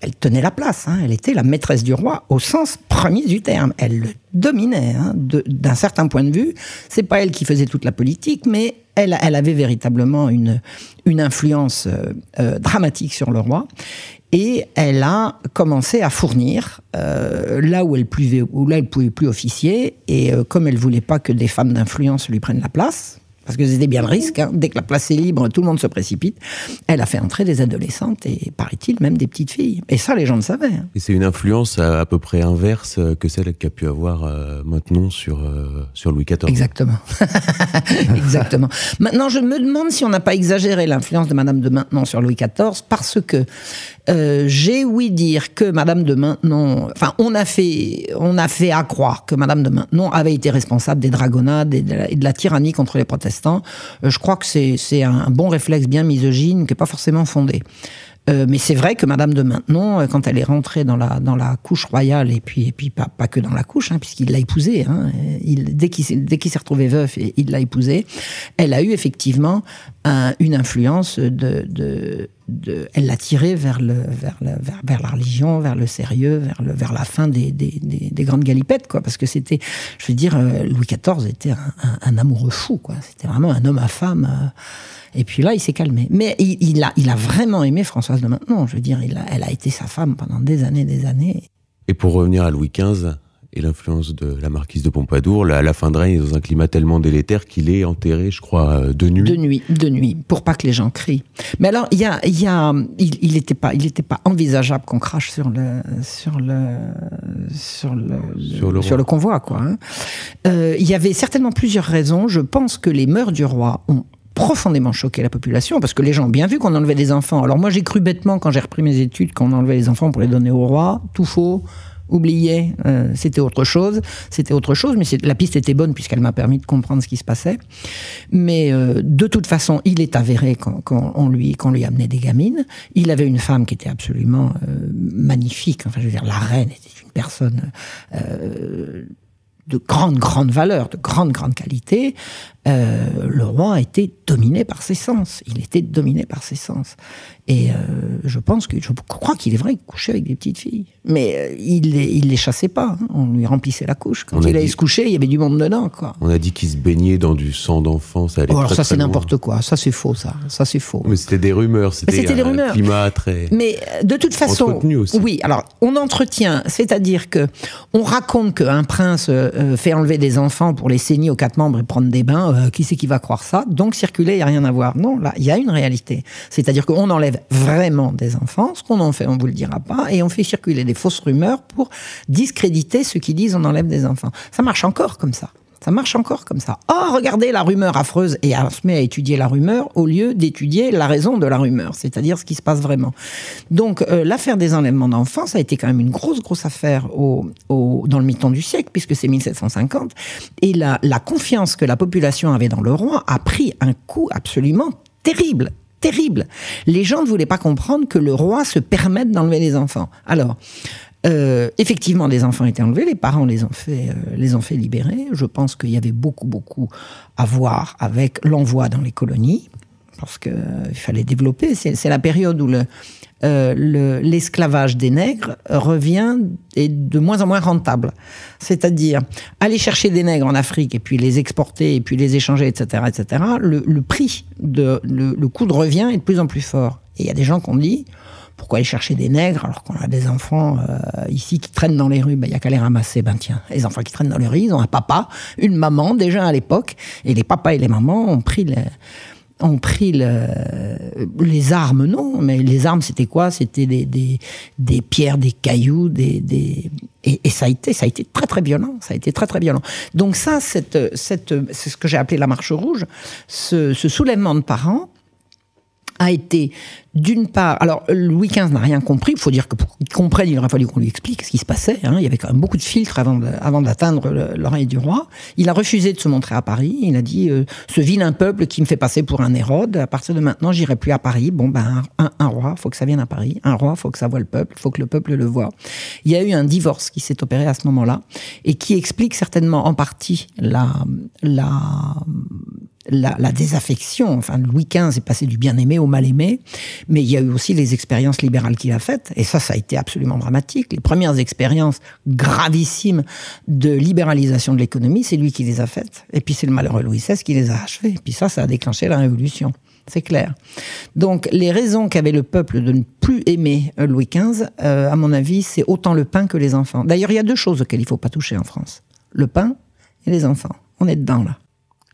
Speaker 2: Elle, tenait la place, hein. elle était la maîtresse du roi au sens premier du terme. Elle le dominait hein. d'un certain point de vue. C'est pas elle qui faisait toute la politique, mais elle, avait véritablement une, influence euh, euh, dramatique sur le roi. Et elle a commencé à fournir euh, là où elle pouvait, pouvait plus officier. Et comme elle voulait pas que des femmes d'influence lui prennent la place, parce que c'était bien le risque. Hein. Dès que la place est libre, tout le monde se précipite. Elle a fait entrer des adolescentes et, paraît-il, même des petites filles. Et ça, les gens le savaient. Hein.
Speaker 3: Et c'est une influence à, à, peu près inverse que celle qu'a pu avoir euh, maintenant sur, euh, sur Louis XIV.
Speaker 2: Exactement. (laughs) Exactement. maintenant, je me demande si on n'a pas exagéré l'influence de Madame de Maintenon sur Louis XIV, parce que euh, j'ai ouï dire que Madame de Maintenon, enfin, on a fait, on a fait à croire que Madame de Maintenon avait été responsable des dragonnades et de la, et de la tyrannie contre les protestants. Euh, je crois que c'est un bon réflexe bien misogyne qui n'est pas forcément fondé. Euh, mais c'est vrai que Madame de Maintenon, quand elle est rentrée dans la, dans la couche royale, et puis, et puis pas, pas que dans la couche, hein, puisqu'il l'a épousée, hein, il, dès qu'il qu s'est retrouvé veuf, il l'a épousée, elle a eu effectivement un, une influence de, de de, elle l'a tiré vers, le, vers, vers, vers, la religion, vers le sérieux, vers, le, vers la fin des, des, des, des grandes galipettes, quoi. Parce que c'était, je veux dire, euh, Louis XIV était un, amoureux fou, quoi. C'était vraiment un homme à femme. Euh, et puis là, il s'est calmé. Mais il, il, a, il a vraiment aimé Françoise de Maintenon. Je veux dire, elle a été sa femme pendant des années, des années.
Speaker 3: Et pour revenir à Louis XV, et l'influence de la marquise de Pompadour. La, la fin de règne est dans un climat tellement délétère qu'il est enterré, je crois, euh, de nuit.
Speaker 2: De nuit, de nuit, pour pas que les gens crient. Mais alors, il y a, y a, il n'était pas, il était pas envisageable qu'on crache sur le, sur le, sur le,
Speaker 3: Sur le
Speaker 2: sur
Speaker 3: roi.
Speaker 2: le convoi, quoi. hein. Euh, il y avait certainement plusieurs raisons. Je pense que les mœurs du roi ont profondément choqué la population parce que les gens ont bien vu qu'on enlevait des enfants. Alors moi j'ai cru bêtement quand j'ai repris mes études qu'on enlevait les enfants pour les donner au roi, tout faux. Oublié, euh, c'était autre chose, c'était autre chose, mais la piste était bonne puisqu'elle m'a permis de comprendre ce qui se passait. Mais euh, de toute façon, il est avéré qu'on qu'on- on lui, qu'on lui amenait des gamines. Il avait une femme qui était absolument euh, magnifique. Enfin, je veux dire, la reine était une personne euh, de grande, grande valeur, de grande, grande qualité. Euh, le roi était dominé par ses sens. Il était dominé par ses sens. Et euh, je pense que, je crois qu'il est vrai qu'il couchait avec des petites filles. Mais euh, il les, il les chassait pas. hein. On lui remplissait la couche. Quand
Speaker 3: On a
Speaker 2: il allait
Speaker 3: dit-
Speaker 2: se coucher, il y avait du monde dedans, quoi.
Speaker 3: On a dit qu'il se baignait dans du sang d'enfant. Ça allait
Speaker 2: Oh, alors ça, c'est n'importe quoi. Ça, c'est faux, ça. Ça, c'est faux.
Speaker 3: Mais c'était des rumeurs. C'était
Speaker 2: des rumeurs.
Speaker 3: climat très.
Speaker 2: Mais de toute façon,
Speaker 3: aussi.
Speaker 2: oui. Alors, on entretient, c'est-à-dire que on raconte qu'un prince euh, fait enlever des enfants pour les saigner aux quatre membres et prendre des bains. Euh, qui c'est qui va croire ça Donc, circuler, il y a rien à voir. Non, là, il y a une réalité. C'est-à-dire qu'on enlève vraiment des enfants. Ce qu'on en fait, on vous le dira pas, et on fait circuler des fausses rumeurs pour discréditer ceux qui disent on enlève des enfants. Ça marche encore comme ça. Ça marche encore comme ça. Oh, regardez la rumeur affreuse et on se met à étudier la rumeur au lieu d'étudier la raison de la rumeur, c'est-à-dire ce qui se passe vraiment. Donc euh, l'affaire des enlèvements d'enfants, ça a été quand même une grosse, grosse affaire au, dans le mi-temps du siècle, puisque c'est 1750. Et la, la confiance que la population avait dans le roi a pris un coup absolument terrible. Terrible. Les gens ne voulaient pas comprendre que le roi se permette d'enlever les enfants. Alors, euh, effectivement, des enfants étaient enlevés, les parents les ont fait, euh, les ont fait libérer. Je pense qu'il y avait beaucoup, beaucoup à voir avec l'envoi dans les colonies, parce qu'il fallait développer. C'est la période où le, euh, le- l'esclavage des nègres revient est de moins en moins rentable. C'est-à-dire aller chercher des nègres en Afrique et puis les exporter et puis les échanger, etc., etc. Le, prix de le coût de revient est de plus en plus fort. Et il y a des gens qui ont dit pourquoi aller chercher des nègres alors qu'on a des enfants euh, ici qui traînent dans les rues? Ben, Il y a qu'à les ramasser. Ben tiens, les enfants qui traînent dans les rues, ils ont un papa, une maman déjà à l'époque, et les papas et les mamans ont pris les, ont pris le- les armes, non, mais les armes c'était quoi? C'était des, des, des pierres, des cailloux, des, des et, et ça a été ça a été très très violent, ça a été très très violent. Donc ça, cette, cette, c'est ce que j'ai appelé la marche rouge, ce, ce soulèvement de parents a été d'une part, alors Louis XV n'a rien compris. Il faut dire que pour qu'il comprenne, il aurait fallu qu'on lui explique ce qui se passait. hein. Il y avait quand même beaucoup de filtres avant de- avant d'atteindre le- l'oreille du roi. Il a refusé de se montrer à Paris. Il a dit euh, ce vilain peuple qui me fait passer pour un Hérode. À partir de maintenant, j'irai plus à Paris. Bon ben un, un roi, faut que ça vienne à Paris. Un roi, faut que ça voie le peuple. Faut que le peuple le voie. Il y a eu un divorce qui s'est opéré à ce moment-là et qui explique certainement en partie la la la, la désaffection. Enfin, Louis XV est passé du bien-aimé au mal-aimé, mais il y a eu aussi les expériences libérales qu'il a faites, et ça, ça a été absolument dramatique. Les premières expériences gravissimes de libéralisation de l'économie, c'est lui qui les a faites. Et puis c'est le malheureux Louis XVI qui les a achevées. Et puis ça, ça a déclenché la Révolution. C'est clair. Donc, les raisons qu'avait le peuple de ne plus aimer euh, Louis XV, euh, à mon avis, c'est autant le pain que les enfants. D'ailleurs, il y a deux choses auxquelles il ne faut pas toucher en France. Le pain et les enfants. On est dedans, là.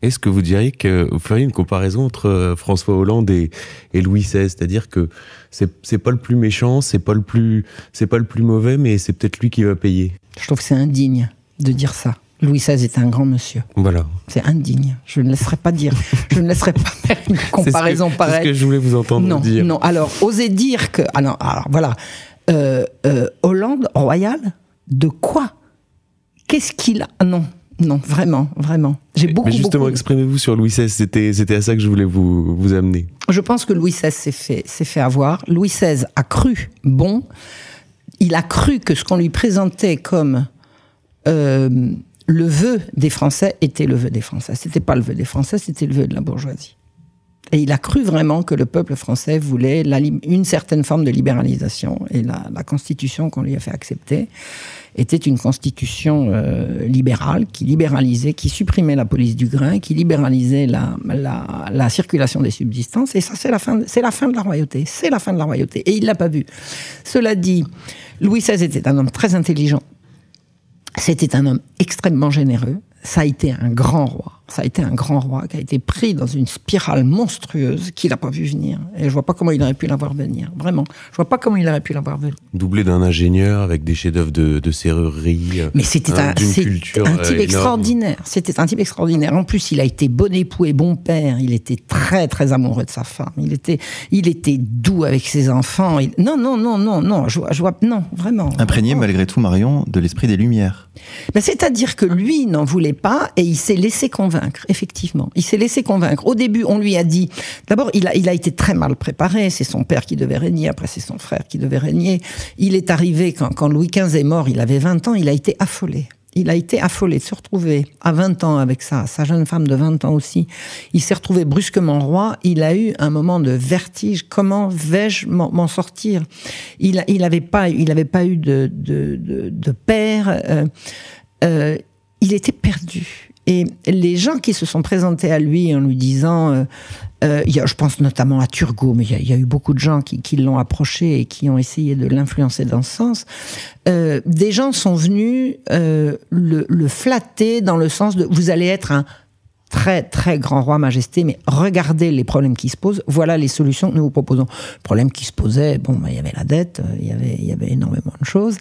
Speaker 3: Est-ce que vous diriez que vous feriez une comparaison entre euh, François Hollande et, et Louis XVI, c'est-à-dire que c'est pas le plus méchant, c'est pas le plus c'est pas le plus mauvais, mais c'est peut-être lui qui va payer.
Speaker 2: Je trouve que c'est indigne de dire ça. Louis XVI est un grand monsieur.
Speaker 3: Voilà.
Speaker 2: C'est indigne. Je ne laisserai pas dire. Je ne laisserai pas faire une (laughs) comparaison
Speaker 3: C'est ce que-
Speaker 2: pareille.
Speaker 3: C'est ce que je voulais vous entendre
Speaker 2: non,
Speaker 3: dire.
Speaker 2: non. Alors, oser dire que. Ah non, alors voilà. Euh, euh, Hollande royal, de quoi? Qu'est-ce qu'il a? Non, non, vraiment, vraiment. J'ai beaucoup.
Speaker 3: Mais justement,
Speaker 2: beaucoup-
Speaker 3: exprimez-vous sur Louis XVI. C'était c'était à ça que je voulais vous vous amener.
Speaker 2: Je pense que Louis XVI s'est fait, s'est fait avoir. Louis XVI a cru bon. Il a cru que ce qu'on lui présentait comme euh, le vœu des Français était le vœu des Français. C'était pas le vœu des Français, c'était le vœu de la bourgeoisie. Et il a cru vraiment que le peuple français voulait une certaine forme de libéralisation. Et la, la constitution qu'on lui a fait accepter était une constitution euh, libérale qui libéralisait, qui supprimait la police du grain, qui libéralisait la, la, la circulation des subsistances. Et ça, c'est la fin, c'est la fin de la royauté. C'est la fin de la royauté. Et il l'a pas vu. Cela dit, Louis XVI était un homme très intelligent. C'était un homme extrêmement généreux. Ça a été un grand roi ça a été un grand roi qui a été pris dans une spirale monstrueuse qu'il n'a pas vu venir. Et je vois pas comment il aurait pu la voir venir. Vraiment. Je vois pas comment il aurait pu la voir venir.
Speaker 3: Doublé d'un ingénieur avec des chefs-d'œuvre de, serrurerie.
Speaker 2: Mais c'était un, un, type euh, extraordinaire. C'était un type extraordinaire. En plus, il a été bon époux et bon père. Il était très, très amoureux de sa femme. Il était, il était doux avec ses enfants. Non, non, non, non, non. Je, je vois, non, vraiment.
Speaker 1: Imprégné, malgré tout, Marion, de l'esprit des Lumières.
Speaker 2: Ben, C'est-à-dire que lui n'en voulait pas et il s'est laissé convaincre effectivement. Il s'est laissé convaincre. Au début, on lui a dit, d'abord, il a, il été très mal préparé. C'est son père qui devait régner, après c'est son frère qui devait régner. Il est arrivé, quand, Louis XV est mort, il avait 20 ans, il a été affolé il a été affolé de se retrouver à 20 ans avec sa jeune femme de 20 ans aussi. Il s'est retrouvé brusquement roi. Il a eu un moment de vertige. Comment vais-je m'en sortir? Il n'avait pas, il avait pas eu de, père. Euh, euh, il était perdu. Et les gens qui se sont présentés à lui en lui disant, euh, euh y a, je pense notamment à Turgot, mais il y, a eu beaucoup de gens qui, qui l'ont approché et qui ont essayé de l'influencer dans ce sens. Euh, des gens sont venus euh, le, le, flatter dans le sens de vous allez être un très très grand roi majesté, mais regardez les problèmes qui se posent, voilà les solutions que nous vous proposons. Le problème qui se posait, bon, bah, il y avait la dette, euh, il y avait, y avait énormément de choses,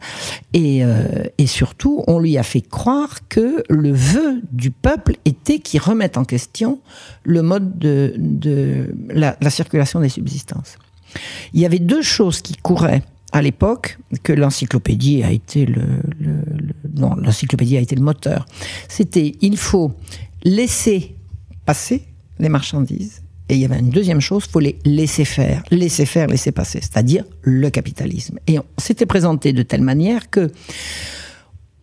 Speaker 2: et, euh, et surtout, on lui a fait croire que le vœu du peuple était qu'il remette en question le mode de, de la, la circulation des subsistances. Il y avait deux choses qui couraient à l'époque que l'encyclopédie a été le, l'encyclopédie a été le moteur. C'était il faut laisser passer les marchandises. Et il y avait une deuxième chose, faut les laisser faire, laisser faire, laisser passer, c'est-à-dire le capitalisme. Et on s'était présenté de telle manière que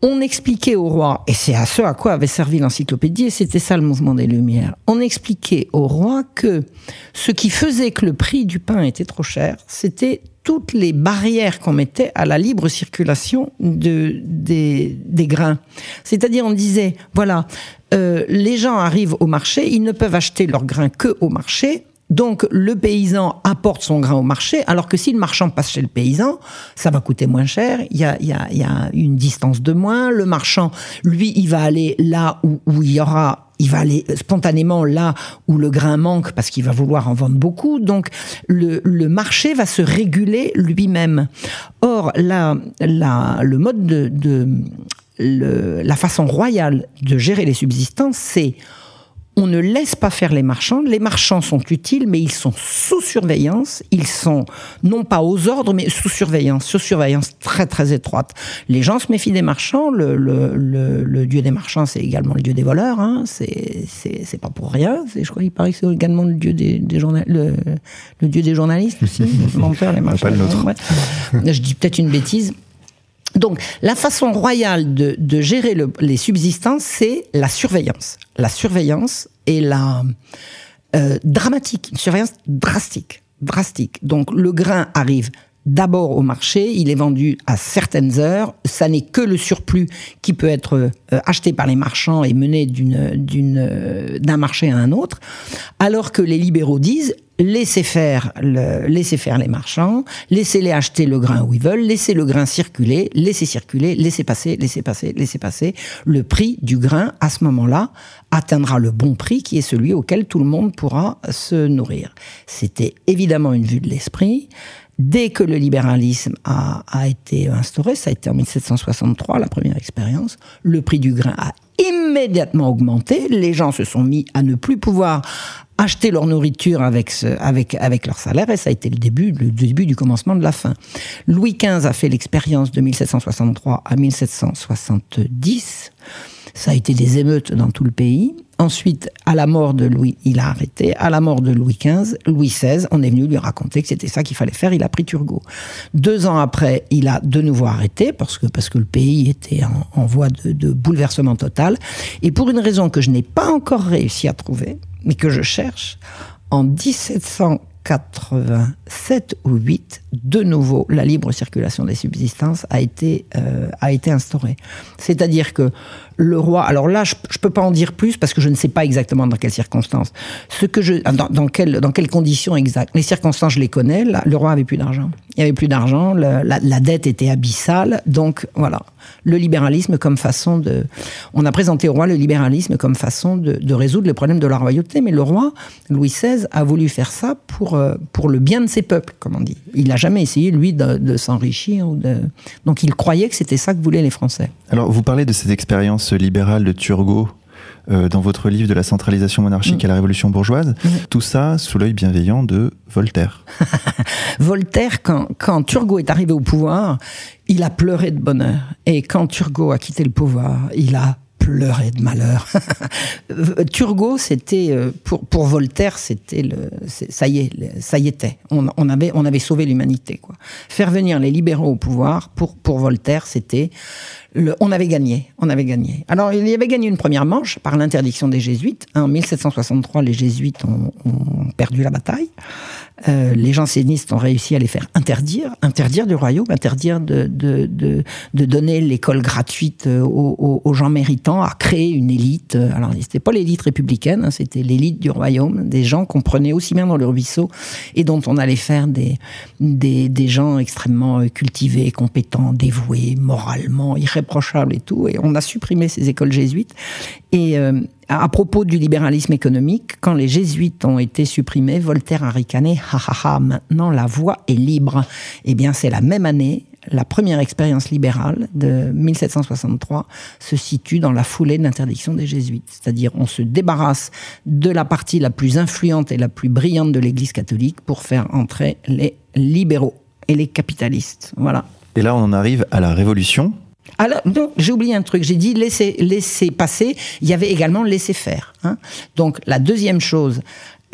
Speaker 2: on expliquait au roi, et c'est à ce à quoi avait servi l'encyclopédie, et c'était ça le mouvement des Lumières, on expliquait au roi que ce qui faisait que le prix du pain était trop cher, c'était toutes les barrières qu'on mettait à la libre circulation de, des, des grains. C'est-à-dire, on disait, voilà, euh, les gens arrivent au marché, ils ne peuvent acheter leurs grains que au marché, donc le paysan apporte son grain au marché, alors que si le marchand passe chez le paysan, ça va coûter moins cher, il y a, y a, y a une distance de moins, le marchand, lui, il va aller là où, il y aura il va aller spontanément là où le grain manque parce qu'il va vouloir en vendre beaucoup. Donc le, marché va se réguler lui-même. Or, le mode de, la façon royale de gérer les subsistances, c'est on ne laisse pas faire les marchands. Les marchands sont utiles, mais ils sont sous surveillance. Ils sont non pas aux ordres, mais sous surveillance, sous surveillance très très étroite. Les gens se méfient des marchands. Le, le, le, dieu des marchands, c'est également le dieu des voleurs. Hein. C'est c'est pas pour rien. Je crois qu'il paraît que c'est également le dieu des, des le, le, dieu des journalistes aussi. (laughs) les marchands. Pas le nôtre. Je dis peut-être une bêtise. Donc, la façon royale de, gérer le, les subsistances, c'est la surveillance. La surveillance est la euh, dramatique, une surveillance drastique, drastique. Donc, le grain arrive d'abord au marché, il est vendu à certaines heures, ça n'est que le surplus qui peut être euh, acheté par les marchands et mené euh, d'un marché à un autre, alors que les libéraux disent laissez faire, laissez faire les marchands, laissez-les acheter le grain où ils veulent, laissez le grain circuler, laissez circuler, laissez passer, laissez passer, laissez passer. Le prix du grain, à ce moment-là, atteindra le bon prix qui est celui auquel tout le monde pourra se nourrir. C'était évidemment une vue de l'esprit. Dès que le libéralisme a, été instauré, ça a été en 1763, la première expérience, le prix du grain a immédiatement augmenté. Les gens se sont mis à ne plus pouvoir acheter leur nourriture avec, avec, avec leur salaire, et ça a été le début, le début du commencement de la fin. Louis XV a fait l'expérience de 1763 à 1770. Ça a été des émeutes dans tout le pays. Ensuite, à la mort de Louis, il a arrêté. À la mort de Louis XV, Louis XVI, on est venu lui raconter que c'était ça qu'il fallait faire. Il a pris Turgot. Deux ans après, il a de nouveau arrêté parce que parce que le pays était en, voie de, de bouleversement total. Et pour une raison que je n'ai pas encore réussi à trouver, mais que je cherche, En 1787 ou 8, de nouveau, la libre circulation des subsistances a été, euh, a été instaurée. C'est-à-dire que le roi, alors là, je ne peux pas en dire plus parce que je ne sais pas exactement dans quelles circonstances. Ce que je, dans, dans, quelles, dans quelles conditions exactes. Les circonstances, je les connais. Là, le roi avait plus d'argent. Il y avait plus d'argent. La, dette était abyssale. Donc voilà, le libéralisme comme façon de. On a présenté au roi le libéralisme comme façon de, résoudre les problèmes de la royauté. Mais le roi Louis XVI a voulu faire ça pour euh, pour le bien de ses peuples, comme on dit. Il n'a jamais essayé lui de, s'enrichir. Donc il croyait que c'était ça que voulaient les Français.
Speaker 1: Alors vous parlez de cette expérience libéral de Turgot euh, dans votre livre de la centralisation monarchique mmh. à la révolution bourgeoise. Mmh. Tout ça sous l'œil bienveillant de Voltaire. (laughs)
Speaker 2: Voltaire, quand, quand Turgot est arrivé au pouvoir, il a pleuré de bonheur. Et quand Turgot a quitté le pouvoir, il a pleuré de malheur. (laughs) Turgot, c'était euh, pour, pour Voltaire, c'était le, ça y est, ça y était. On, avait, on avait sauvé l'humanité. Quoi. Faire venir les libéraux au pouvoir, pour, pour Voltaire, c'était on avait gagné, on avait gagné. Alors il y avait gagné une première manche par l'interdiction des jésuites. En 1763, les jésuites ont perdu la bataille. Euh, les jansénistes ont réussi à les faire interdire, interdire du royaume, interdire de, de, de, de donner l'école gratuite euh, aux, aux, gens méritants, à créer une élite. Alors, c'était pas l'élite républicaine, hein, c'était l'élite du royaume, des gens qu'on prenait aussi bien dans le ruisseau et dont on allait faire des, des, des gens extrêmement cultivés, compétents, dévoués, moralement, irréprochables et tout. Et on a supprimé ces écoles jésuites. Et euh, à propos du libéralisme économique, quand les jésuites ont été supprimés, Voltaire a ricané, ha ha ha, maintenant la voie est libre. Eh bien, c'est la même année, la première expérience libérale de 1763 se situe dans la foulée de l'interdiction des jésuites. C'est-à-dire, on se débarrasse de la partie la plus influente et la plus brillante de l'Église catholique pour faire entrer les libéraux et les capitalistes. Voilà.
Speaker 1: Et là, on en arrive à la Révolution,
Speaker 2: alors, j'ai oublié un truc. J'ai dit laisser, laisser passer. Il y avait également laisser faire. Hein. Donc, la deuxième chose,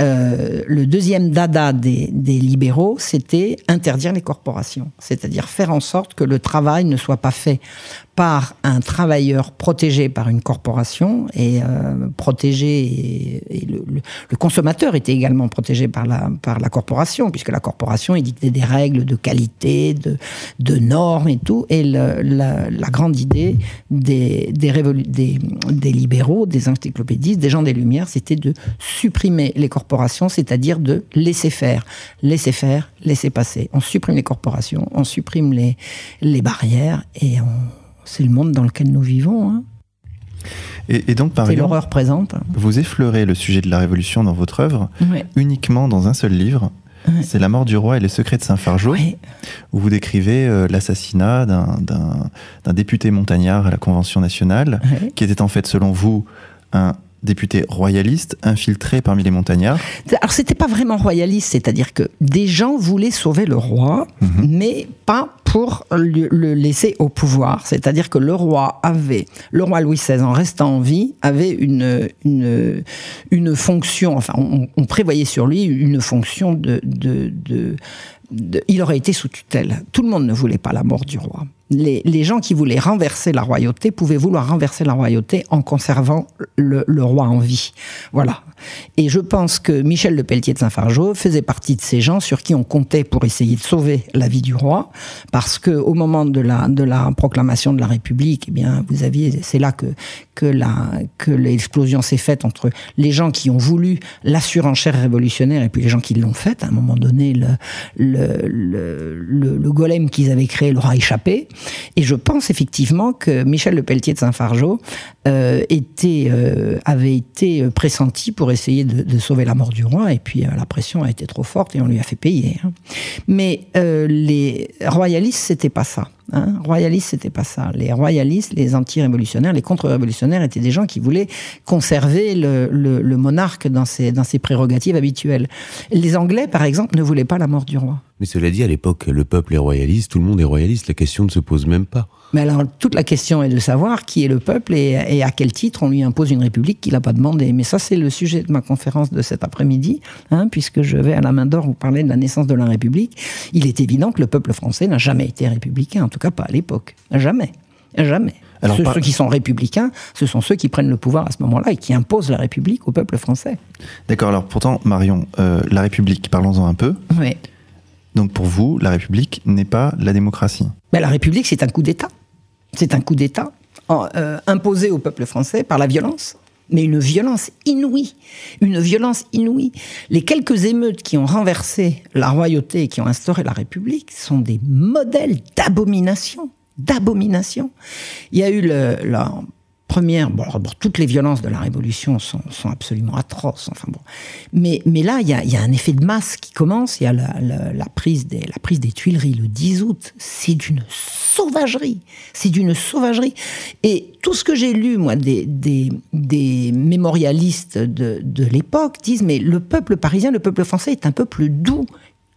Speaker 2: euh, le deuxième dada des libéraux, c'était interdire les corporations. C'est-à-dire faire en sorte que le travail ne soit pas fait par un travailleur protégé par une corporation et euh, protégé et, le, consommateur était également protégé par la par la corporation puisque la corporation édictait des règles de qualité, de, de normes et tout. Et le, la, grande idée des des, des des libéraux, des encyclopédistes, des gens des Lumières, c'était de supprimer les corporations, c'est-à-dire de laisser faire, laisser faire, laisser passer. On supprime les corporations, on supprime les les barrières et on c'est le monde dans lequel nous vivons. Hein.
Speaker 1: Et, et, donc, par
Speaker 2: l'horreur présente.
Speaker 1: Vous effleurez le sujet de la Révolution dans votre œuvre,
Speaker 2: ouais.
Speaker 1: uniquement dans un seul livre. Ouais. C'est La mort du roi et les secrets de Saint-Fargeau,
Speaker 2: ouais.
Speaker 1: où vous décrivez euh, l'assassinat d'un député montagnard à la Convention nationale, qui était en fait, selon vous, un député royaliste infiltré parmi les montagnards.
Speaker 2: Alors c'était pas vraiment royaliste, c'est-à-dire que des gens voulaient sauver le roi, -hmm. mais pas pour le, le laisser au pouvoir. C'est-à-dire que le roi avait, le roi Louis XVI, en restant en vie, avait une, une, une fonction, enfin on, on prévoyait sur lui une fonction de, de, de de, il aurait été sous tutelle. Tout le monde ne voulait pas la mort du roi. Les, les, gens qui voulaient renverser la royauté pouvaient vouloir renverser la royauté en conservant le, le roi en vie. Voilà. Et je pense que Michel de Pelletier de Saint-Fargeau faisait partie de ces gens sur qui on comptait pour essayer de sauver la vie du roi, parce que au moment de la, de la proclamation de la République, eh bien, vous aviez, c'est là que, que la, que l'explosion s'est faite entre les gens qui ont voulu la surenchère révolutionnaire et puis les gens qui l'ont faite. À un moment donné, le, le, le, le, le golem qu'ils avaient créé leur a échappé. Et je pense effectivement que Michel Le Pelletier de Saint-Fargeau euh, euh, avait été pressenti pour essayer de, sauver la mort du roi. Et puis euh, la pression a été trop forte et on lui a fait payer. Hein. Mais les royalistes, c'était pas ça. Hein. Royalistes, c'était pas ça. Les royalistes, les anti-révolutionnaires, les contre-révolutionnaires étaient des gens qui voulaient conserver le, le, monarque dans ses, dans ses prérogatives habituelles. Les Anglais, par exemple, ne voulaient pas la mort du roi.
Speaker 3: Mais cela dit, à l'époque, le peuple est royaliste, tout le monde est royaliste, la question ne se pose même pas.
Speaker 2: Mais alors, toute la question est de savoir qui est le peuple et, et à quel titre on lui impose une république qu'il n'a pas demandé. Mais ça, c'est le sujet de ma conférence de cet après-midi, hein, puisque je vais à la main d'or vous parler de la naissance de la République. Il est évident que le peuple français n'a jamais été républicain, en tout cas pas à l'époque. Jamais. Jamais. ceux, ceux, qui sont républicains, ce sont ceux qui prennent le pouvoir à ce moment-là et qui imposent la République au peuple français.
Speaker 1: D'accord, alors pourtant, Marion, euh, la République, parlons-en un peu.
Speaker 2: Oui.
Speaker 1: Donc pour vous, la République n'est pas la démocratie
Speaker 2: Mais La République, c'est un coup d'État. C'est un coup d'État euh, imposé au peuple français par la violence mais une violence inouïe, une violence inouïe. Les quelques émeutes qui ont renversé la royauté et qui ont instauré la République sont des modèles d'abomination, d'abomination. Il y a eu le, première, toutes les violences de la Révolution sont, sont absolument atroces. Enfin bon, mais, mais là, il y a, un effet de masse qui commence. Il y a la, prise des, la prise des Tuileries le 10 août. C'est d'une sauvagerie. C'est d'une sauvagerie. Et tout ce que j'ai lu, moi, des, des, des mémorialistes de, de l'époque disent, mais le peuple parisien, le peuple français est un peuple doux.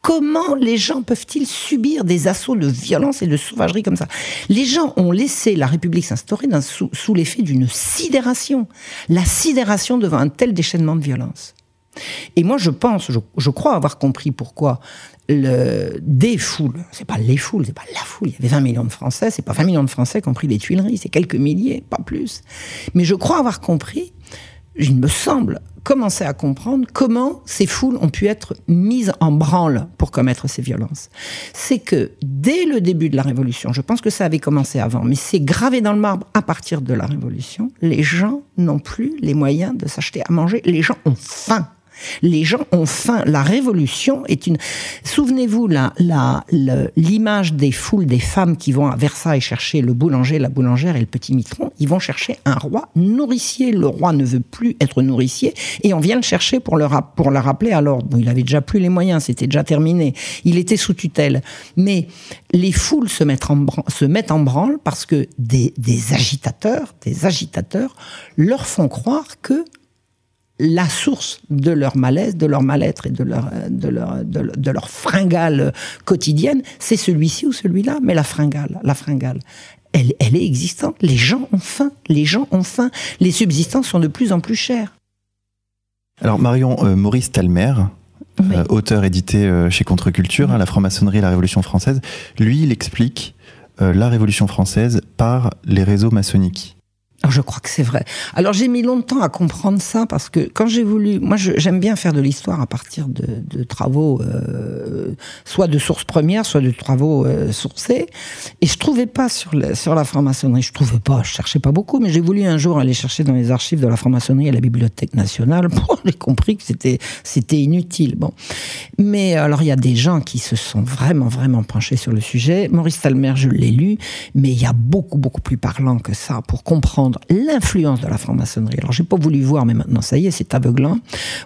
Speaker 2: Comment les gens peuvent-ils subir des assauts de violence et de sauvagerie comme ça? Les gens ont laissé la République s'instaurer sous, l'effet d'une sidération. La sidération devant un tel déchaînement de violence. Et moi, je pense, je, crois avoir compris pourquoi des foules, c'est pas les foules, c'est pas la foule, il y avait 20 millions de Français, c'est pas 20 millions de Français qui ont pris les Tuileries, c'est quelques milliers, pas plus. Mais je crois avoir compris, il me semble, commencer à comprendre comment ces foules ont pu être mises en branle pour commettre ces violences. C'est que dès le début de la Révolution, je pense que ça avait commencé avant, mais c'est gravé dans le marbre à partir de la Révolution, les gens n'ont plus les moyens de s'acheter à manger, les gens ont faim. Les gens ont faim. La révolution est une. Souvenez-vous la, la, l'image des foules des femmes qui vont à Versailles chercher le boulanger, la boulangère et le petit mitron. Ils vont chercher un roi nourricier. Le roi ne veut plus être nourricier et on vient le chercher pour le, rappeler à l'ordre. Il avait déjà plus les moyens, c'était déjà terminé. Il était sous tutelle. Mais les foules se mettent en, branle parce que des agitateurs, des agitateurs leur font croire que la source de leur malaise, de leur mal-être et de leur, de leur, de, leur fringale quotidienne, c'est celui-ci ou celui-là, mais la fringale, la fringale. Elle, elle est existante. Les gens ont faim. Les gens ont faim. Les subsistances sont de plus en plus chères.
Speaker 1: Alors Marion euh, Maurice Talmer, oui. euh, auteur édité euh, chez Contre-Culture, oui. hein, La franc-maçonnerie et la Révolution française, lui, il explique euh, la Révolution française par les réseaux maçonniques.
Speaker 2: Alors je crois que c'est vrai. Alors j'ai mis longtemps à comprendre ça parce que quand j'ai voulu, moi j'aime bien faire de l'histoire à partir de, travaux, euh, soit de sources premières, soit de travaux euh, sourcés, et je trouvais pas sur, le, sur la franc-maçonnerie, je trouvais pas, je cherchais pas beaucoup, mais j'ai voulu un jour aller chercher dans les archives de la franc-maçonnerie à la Bibliothèque nationale. (laughs) Bon, j'ai compris que c'était c'était inutile. Bon, mais alors il y a des gens qui se sont vraiment vraiment penchés sur le sujet. Maurice Talmer, je l'ai lu, mais il y a beaucoup beaucoup plus parlant que ça pour comprendre l'influence de la franc-maçonnerie. Alors, j'ai pas voulu voir, mais maintenant, ça y est, c'est aveuglant.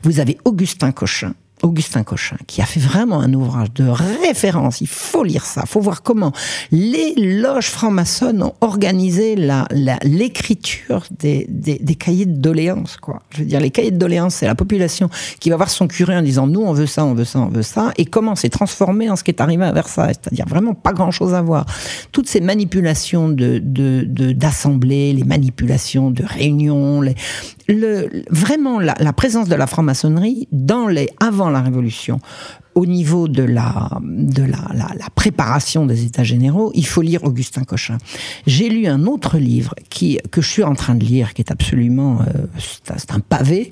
Speaker 2: Vous avez Augustin Cochin, Augustin Cochin, qui a fait vraiment un ouvrage de référence. Il faut lire ça. Il faut voir comment les loges franc-maçonnes ont organisé la, la, l'écriture des, des, cahiers de doléances, quoi. Je veux dire, les cahiers de doléances, c'est la population qui va voir son curé en disant, nous, on veut ça, on veut ça, on veut ça, et comment c'est transformé en ce qui est arrivé à Versailles. C'est-à-dire vraiment pas grand chose à voir. Toutes ces manipulations de, d'assemblées, les manipulations de réunions, vraiment la, la présence de la franc-maçonnerie dans les, avant la Révolution, au niveau de la, de la, la, la, préparation des États généraux, il faut lire Augustin Cochin. J'ai lu un autre livre qui, que je suis en train de lire, qui est absolument, euh, c'est un pavé.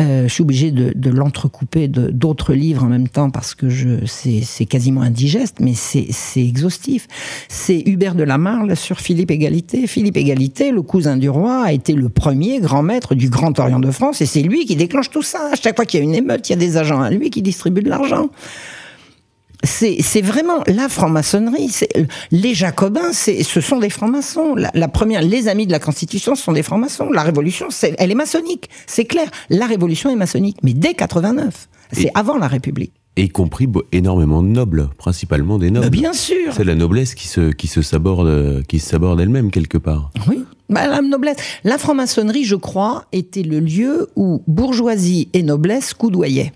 Speaker 2: Euh, je suis obligé de, de l'entrecouper d'autres livres en même temps parce que je, c'est, quasiment indigeste, mais c'est, exhaustif. C'est Hubert de la Marle sur Philippe Égalité. Philippe Égalité, le cousin du roi, a été le premier grand maître du Grand Orient de France et c'est lui qui déclenche tout ça. À chaque fois qu'il y a une émeute, il y a des agents à lui qui distribuent de l'argent c'est vraiment la franc-maçonnerie. Les Jacobins, ce sont des francs-maçons. La, la, première, les amis de la Constitution, ce sont des francs-maçons. La Révolution, est, elle est maçonnique, c'est clair. La Révolution est maçonnique, mais dès 89, c'est avant la République.
Speaker 3: Y compris énormément de nobles, principalement des nobles.
Speaker 2: Mais bien sûr.
Speaker 3: C'est la noblesse qui se qui se saborde qui se saborde elle-même quelque part.
Speaker 2: Oui. Bah, la noblesse, la franc-maçonnerie, je crois, était le lieu où bourgeoisie et noblesse coudoyaient.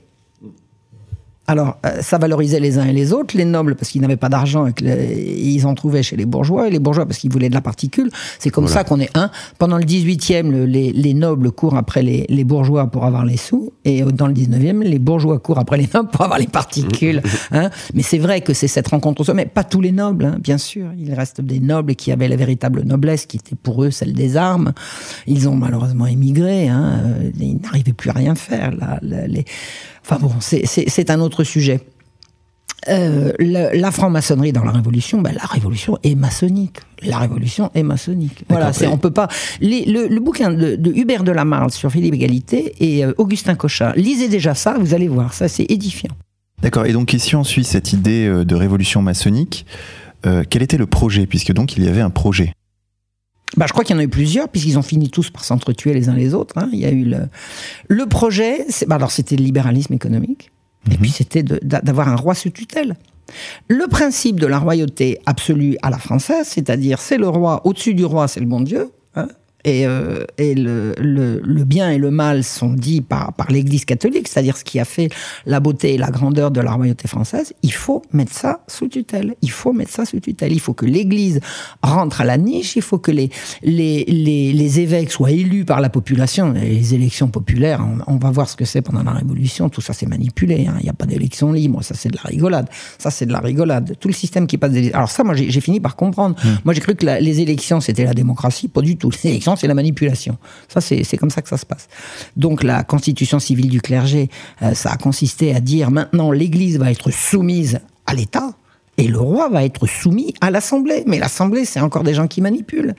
Speaker 2: Alors, euh, ça valorisait les uns et les autres, les nobles parce qu'ils n'avaient pas d'argent et qu'ils en trouvaient chez les bourgeois, et les bourgeois parce qu'ils voulaient de la particule. C'est comme ça qu'on est un. Pendant le 18e, les, nobles courent après les, bourgeois pour avoir les sous, et dans le 19e, les bourgeois courent après les nobles pour avoir les particules. (laughs) Hein. Mais c'est vrai que c'est cette rencontre au sommet. Pas tous les nobles, hein, bien sûr. Il reste des nobles qui avaient la véritable noblesse, qui était pour eux celle des armes. Ils ont malheureusement émigré. Hein. Ils n'arrivaient plus à rien faire. Là, les Enfin bon, c'est un autre sujet. Euh, la franc-maçonnerie dans la Révolution, ben, la Révolution est maçonnique. La Révolution est maçonnique. Voilà, c'est on peut pas. le, bouquin de, Hubert de la Marle sur Philippe Égalité et euh, Augustin Cochin, lisez déjà ça, vous allez voir, ça c'est édifiant.
Speaker 1: D'accord. Et donc ici on suit cette idée euh, de révolution maçonnique. quel était le projet, puisque donc il y avait un projet
Speaker 2: bah, je crois qu'il y en a eu plusieurs, puisqu'ils ont fini tous par s'entretuer les uns les autres. Hein. Il y a eu le, le projet, bah, alors c'était le libéralisme économique, et mhm. puis c'était d'avoir un roi sous tutelle. Le principe de la royauté absolue à la française, c'est-à-dire c'est le roi, au-dessus du roi, c'est le bon Dieu, et, euh, et le, le, le, bien et le mal sont dits par, par l'Église catholique, c'est-à-dire ce qui a fait la beauté et la grandeur de la royauté française, il faut mettre ça sous tutelle. Il faut mettre ça sous tutelle. Il faut que l'Église rentre à la niche, il faut que les, les, les, les évêques soient élus par la population. Les élections populaires, on, va voir ce que c'est pendant la Révolution, tout ça c'est manipulé. Hein. Il n'y a pas d'élection libre, ça c'est de la rigolade. Ça c'est de la rigolade. Tout le système qui passe des... Alors ça, moi j'ai fini par comprendre. Mmh. Moi j'ai cru que les élections c'était la démocratie, pas du tout. Les élections c'est la manipulation. Ça, c'est comme ça que ça se passe. Donc la constitution civile du clergé, euh, ça a consisté à dire maintenant l'Église va être soumise à l'État et le roi va être soumis à l'Assemblée. Mais l'Assemblée, c'est encore des gens qui manipulent.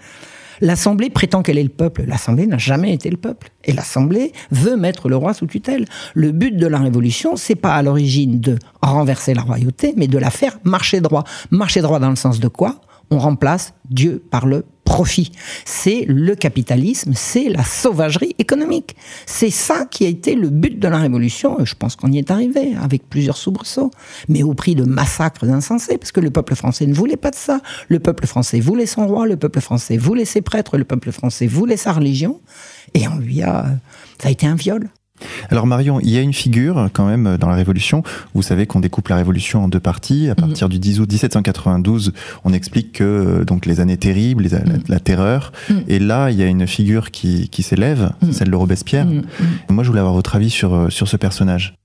Speaker 2: L'Assemblée prétend qu'elle est le peuple. L'Assemblée n'a jamais été le peuple. Et l'Assemblée veut mettre le roi sous tutelle. Le but de la Révolution, c'est pas à l'origine de renverser la royauté, mais de la faire marcher droit. Marcher droit dans le sens de quoi? On remplace Dieu par le profit. C'est le capitalisme, c'est la sauvagerie économique. C'est ça qui a été le but de la révolution. Je pense qu'on y est arrivé avec plusieurs soubresauts, mais au prix de massacres insensés, parce que le peuple français ne voulait pas de ça. Le peuple français voulait son roi, le peuple français voulait ses prêtres, le peuple français voulait sa religion, et on lui a, ça a été un viol.
Speaker 1: Alors Marion, il y a une figure quand même dans la Révolution. Vous savez qu'on découpe la Révolution en deux parties. À mhm. partir du 10 août 1792, on explique que euh, donc les années terribles, mhm. la, terreur. Mhm. Et là, il y a une figure qui, qui s'élève, celle de Robespierre. Moi, je voulais avoir votre avis sur, euh, sur ce personnage.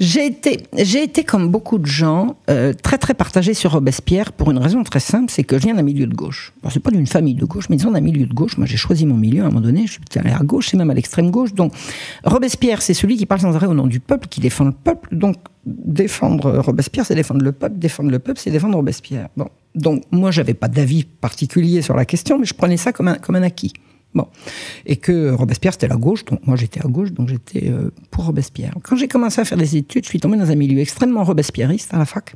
Speaker 2: J'ai été, j'ai été comme beaucoup de gens euh, très très partagé sur Robespierre pour une raison très simple, c'est que je viens d'un milieu de gauche. Ce c'est pas d'une famille de gauche, mais disons d'un milieu de gauche. Moi, j'ai choisi mon milieu à un moment donné. Je suis allé à gauche et même à l'extrême gauche. Donc, Robespierre, c'est celui qui parle sans arrêt au nom du peuple, qui défend le peuple. Donc, défendre Robespierre, c'est défendre le peuple. Défendre le peuple, c'est défendre Robespierre. Bon, donc moi, j'avais pas d'avis particulier sur la question, mais je prenais ça comme un, comme un acquis. Bon. Et que Robespierre, c'était la gauche, donc moi j'étais à gauche, donc j'étais euh, pour Robespierre. Quand j'ai commencé à faire des études, je suis tombé dans un milieu extrêmement robespierriste à la fac.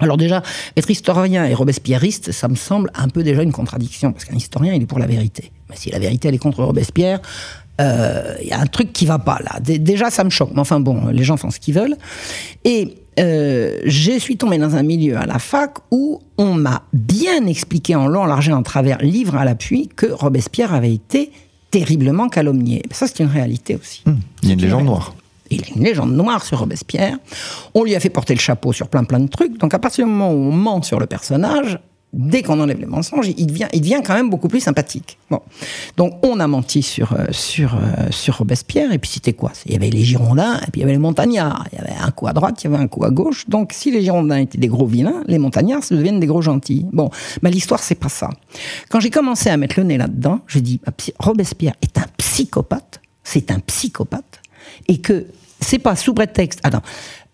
Speaker 2: Alors déjà, être historien et robespierriste, ça me semble un peu déjà une contradiction, parce qu'un historien, il est pour la vérité. Mais si la vérité, elle est contre Robespierre, il euh, y a un truc qui va pas là. déjà, ça me choque. Mais enfin bon, les gens font ce qu'ils veulent. Et euh, je suis tombé dans un milieu à la fac où on m'a bien expliqué en long, en large et en travers, livre à l'appui, que Robespierre avait été terriblement calomnié. Ça, c'est une réalité aussi.
Speaker 1: Hum, il y a une légende noire.
Speaker 2: Il y a une légende noire sur Robespierre. On lui a fait porter le chapeau sur plein plein de trucs. Donc à partir du moment où on ment sur le personnage, dès qu'on enlève les mensonges, il devient, il devient quand même beaucoup plus sympathique. Bon. Donc, on a menti sur, euh, sur, euh, sur Robespierre, et puis c'était quoi? Il y avait les Girondins, et puis il y avait les Montagnards. Il y avait un coup à droite, il y avait un coup à gauche. Donc, si les Girondins étaient des gros vilains, les Montagnards se deviennent des gros gentils. Bon, mais l'histoire, c'est pas ça. Quand j'ai commencé à mettre le nez là-dedans, j'ai dit, ah, Robespierre est un psychopathe, c'est un psychopathe, et que c'est pas sous prétexte... Attends,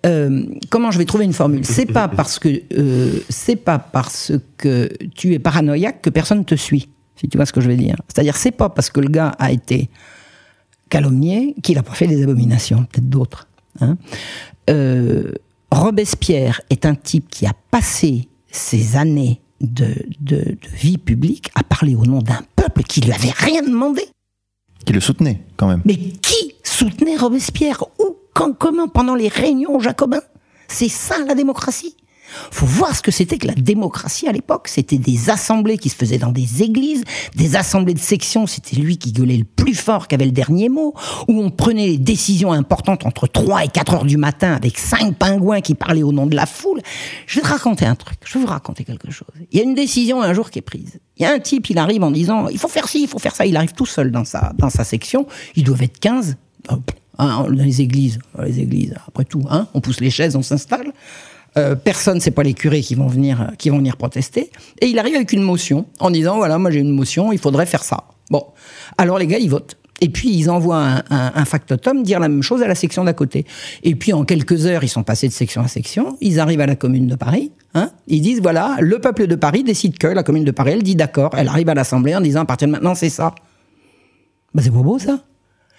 Speaker 2: euh, comment je vais trouver une formule? C'est pas (laughs) parce que euh, c'est pas parce que tu es paranoïaque que personne te suit. Si tu vois ce que je veux dire. C'est-à-dire c'est pas parce que le gars a été calomnié qu'il a pas fait des abominations, peut-être d'autres. Hein. Euh, Robespierre est un type qui a passé ses années de, de, vie publique à parler au nom d'un peuple qui lui avait rien demandé.
Speaker 1: Qui le soutenait, quand même.
Speaker 2: Mais qui soutenait Robespierre? Où? Comment pendant les réunions jacobins. C'est ça la démocratie? Faut voir ce que c'était que la démocratie à l'époque. C'était des assemblées qui se faisaient dans des églises, des assemblées de section. C'était lui qui gueulait le plus fort, qui avait le dernier mot. Où on prenait les décisions importantes entre 3 et 4 heures du matin avec cinq pingouins qui parlaient au nom de la foule. Je vais te raconter un truc. Je vais vous raconter quelque chose. Il y a une décision un jour qui est prise. Il y a un type, il arrive en disant, il faut faire ci, il faut faire ça. Il arrive tout seul dans sa, dans sa section. Ils doivent être 15. Hein, dans les églises, les églises, après tout, hein, on pousse les chaises, on s'installe. Euh, personne, c'est pas les curés qui vont venir, qui vont venir protester. Et il arrive avec une motion en disant voilà, moi j'ai une motion, il faudrait faire ça. Bon, alors les gars, ils votent. Et puis ils envoient un, un, factotum dire la même chose à la section d'à côté. Et puis en quelques heures, ils sont passés de section à section. Ils arrivent à la commune de Paris. Hein, ils disent voilà, le peuple de Paris décide que la commune de Paris, elle dit d'accord. Elle arrive à l'Assemblée en disant à partir de maintenant, c'est ça. Ben, c'est pas beau ça.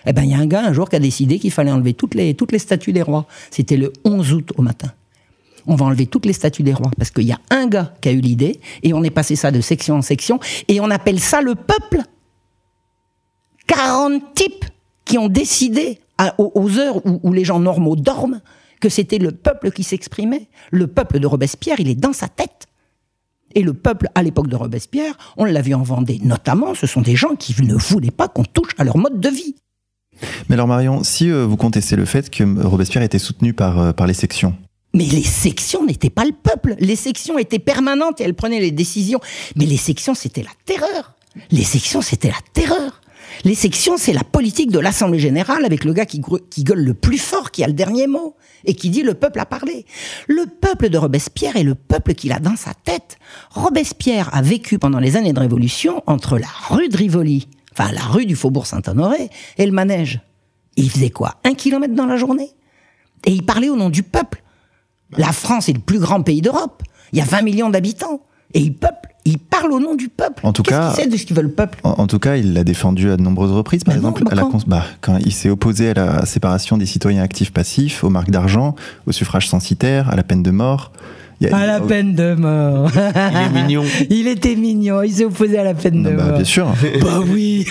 Speaker 2: Eh ben, il y a un gars un jour qui a décidé qu'il fallait enlever toutes les, statues des rois. C'était le 11 août au matin. On va enlever toutes les statues des rois parce qu'il y a un gars qui a eu l'idée et on est passé ça de section en section et on appelle ça le peuple. 40 types qui ont décidé aux, heures où, où les gens normaux dorment que c'était le peuple qui s'exprimait. Le peuple de Robespierre, il est dans sa tête. Et le peuple, à l'époque de Robespierre, on l'a vu en Vendée notamment, ce sont des gens qui ne voulaient pas qu'on touche à leur mode de vie.
Speaker 1: Mais alors Marion, si euh, vous contestez le fait que Robespierre était soutenu par, euh, par les sections,
Speaker 2: mais les sections n'étaient pas le peuple. Les sections étaient permanentes et elles prenaient les décisions. Mais les sections, c'était la terreur. Les sections, c'était la terreur. Les sections, c'est la politique de l'Assemblée générale avec le gars qui, qui, gueule le plus fort, qui a le dernier mot et qui dit le peuple a parlé. Le peuple de Robespierre est le peuple qu'il a dans sa tête. Robespierre a vécu pendant les années de Révolution entre la rue de Rivoli, enfin la rue du Faubourg Saint-Honoré, et le manège. il faisait quoi? Un kilomètre dans la journée Et il parlait au nom du peuple. La France est le plus grand pays d'Europe. Il y a 20 millions d'habitants. Et il peuple, il parle au nom du peuple.
Speaker 1: En tout cas,
Speaker 2: sait de ce qu'il veut le peuple?
Speaker 1: en, tout cas, il l'a défendu à de nombreuses reprises. Par exemple, à la, bah, quand il s'est opposé à la séparation des citoyens actifs passifs, aux marques d'argent, au suffrage censitaire, à la peine de mort.
Speaker 2: À la peine de mort.
Speaker 3: Il est mignon. (laughs)
Speaker 2: il était mignon. Il s'est opposé à la peine de
Speaker 1: bah,
Speaker 2: mort.
Speaker 1: Bien sûr. (laughs)
Speaker 2: bah oui.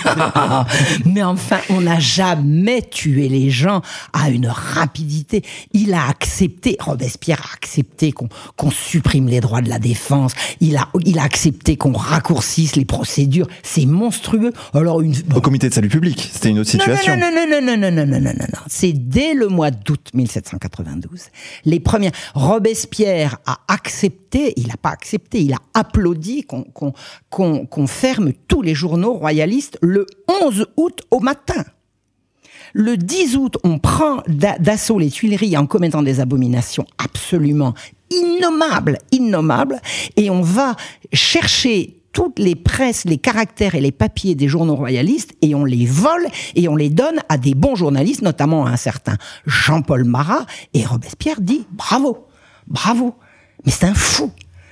Speaker 2: (laughs) Mais enfin, on n'a jamais tué les gens à une rapidité. Il a accepté, Robespierre a accepté qu'on supprime les droits de la défense. Il a, il a accepté qu'on raccourcisse les procédures. C'est monstrueux. Alors une.
Speaker 1: Au comité de salut public, c'était une autre situation.
Speaker 2: Non, non, non, non, non, non, non, non, non, non. C'est dès le mois d'août 1792. Les premières. Robespierre a accepté, il n'a pas accepté, il a applaudi qu'on ferme tous les journaux royalistes le 11 août au matin. Le 10 août, on prend d'assaut les Tuileries en commettant des abominations absolument innommables, innommables, et on va chercher toutes les presses, les caractères et les papiers des journaux royalistes et on les vole et on les donne à des bons journalistes, notamment à un certain Jean-Paul Marat. Et Robespierre dit bravo, bravo. Mais c'est un fou.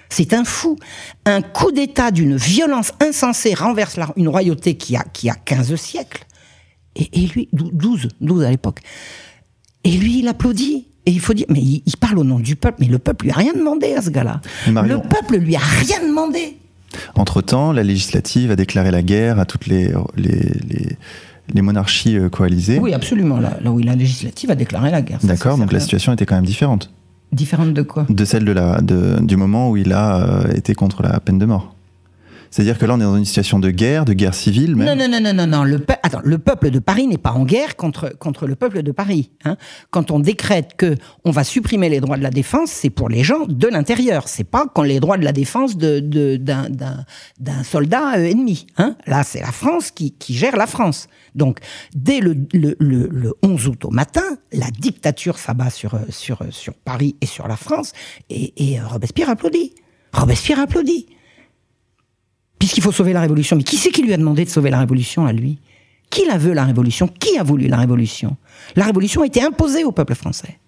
Speaker 2: C'est un fou. Un coup d'État d'une violence insensée renverse une royauté qui a, qui a 15 siècles. Et, lui, 12, 12 à l'époque. Et lui, il applaudit. Et il faut dire, mais il, parle au nom du peuple, mais le peuple lui a rien demandé à ce gars-là. Le peuple lui a rien demandé.
Speaker 1: Entre-temps, la législative a déclaré la guerre à toutes les, les, les, monarchies euh, coalisées.
Speaker 2: Oui, absolument. Là, là où la législative a déclaré la guerre.
Speaker 1: D'accord, donc la situation était quand même différente.
Speaker 2: Différente de quoi?
Speaker 1: De celle de la, de, du moment où il a euh, été contre la peine de mort. C'est-à-dire que là, on est dans une situation de guerre, de guerre civile. Même.
Speaker 2: Non, non, non, non, non. Le, Attends, le peuple de Paris n'est pas en guerre contre, contre le peuple de Paris. Hein. Quand on décrète que on va supprimer les droits de la défense, c'est pour les gens de l'intérieur. C'est pas quand les droits de la défense d'un de, d'un soldat euh, ennemi. Hein. Là, c'est la France qui, qui gère la France. Donc, dès le, le, le, 11 août au matin, la dictature s'abat sur, euh, sur, euh, sur Paris et sur la France, et, et Robespierre applaudit. Robespierre applaudit puisqu'il faut sauver la révolution. Mais qui c'est qui lui a demandé de sauver la révolution à lui? Qui la veut la révolution? Qui a voulu la révolution? La révolution a été imposée au peuple français.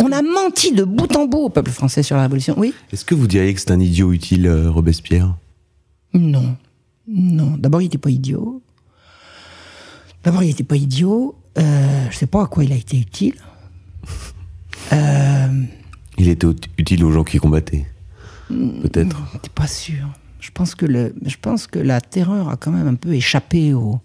Speaker 2: On a menti de bout en bout au peuple français sur la révolution. Oui?
Speaker 3: Est-ce que vous diriez que c'est un idiot utile, euh, Robespierre?
Speaker 2: Non. Non. D'abord, il n'était pas idiot. D'abord, il n'était pas idiot. Euh, je ne sais pas à quoi il a été utile.
Speaker 3: Euh, (laughs) il était utile aux gens qui combattaient. Peut-être.
Speaker 2: T'es pas sûr. Je pense que le, je pense que la terreur a quand même un peu échappé au.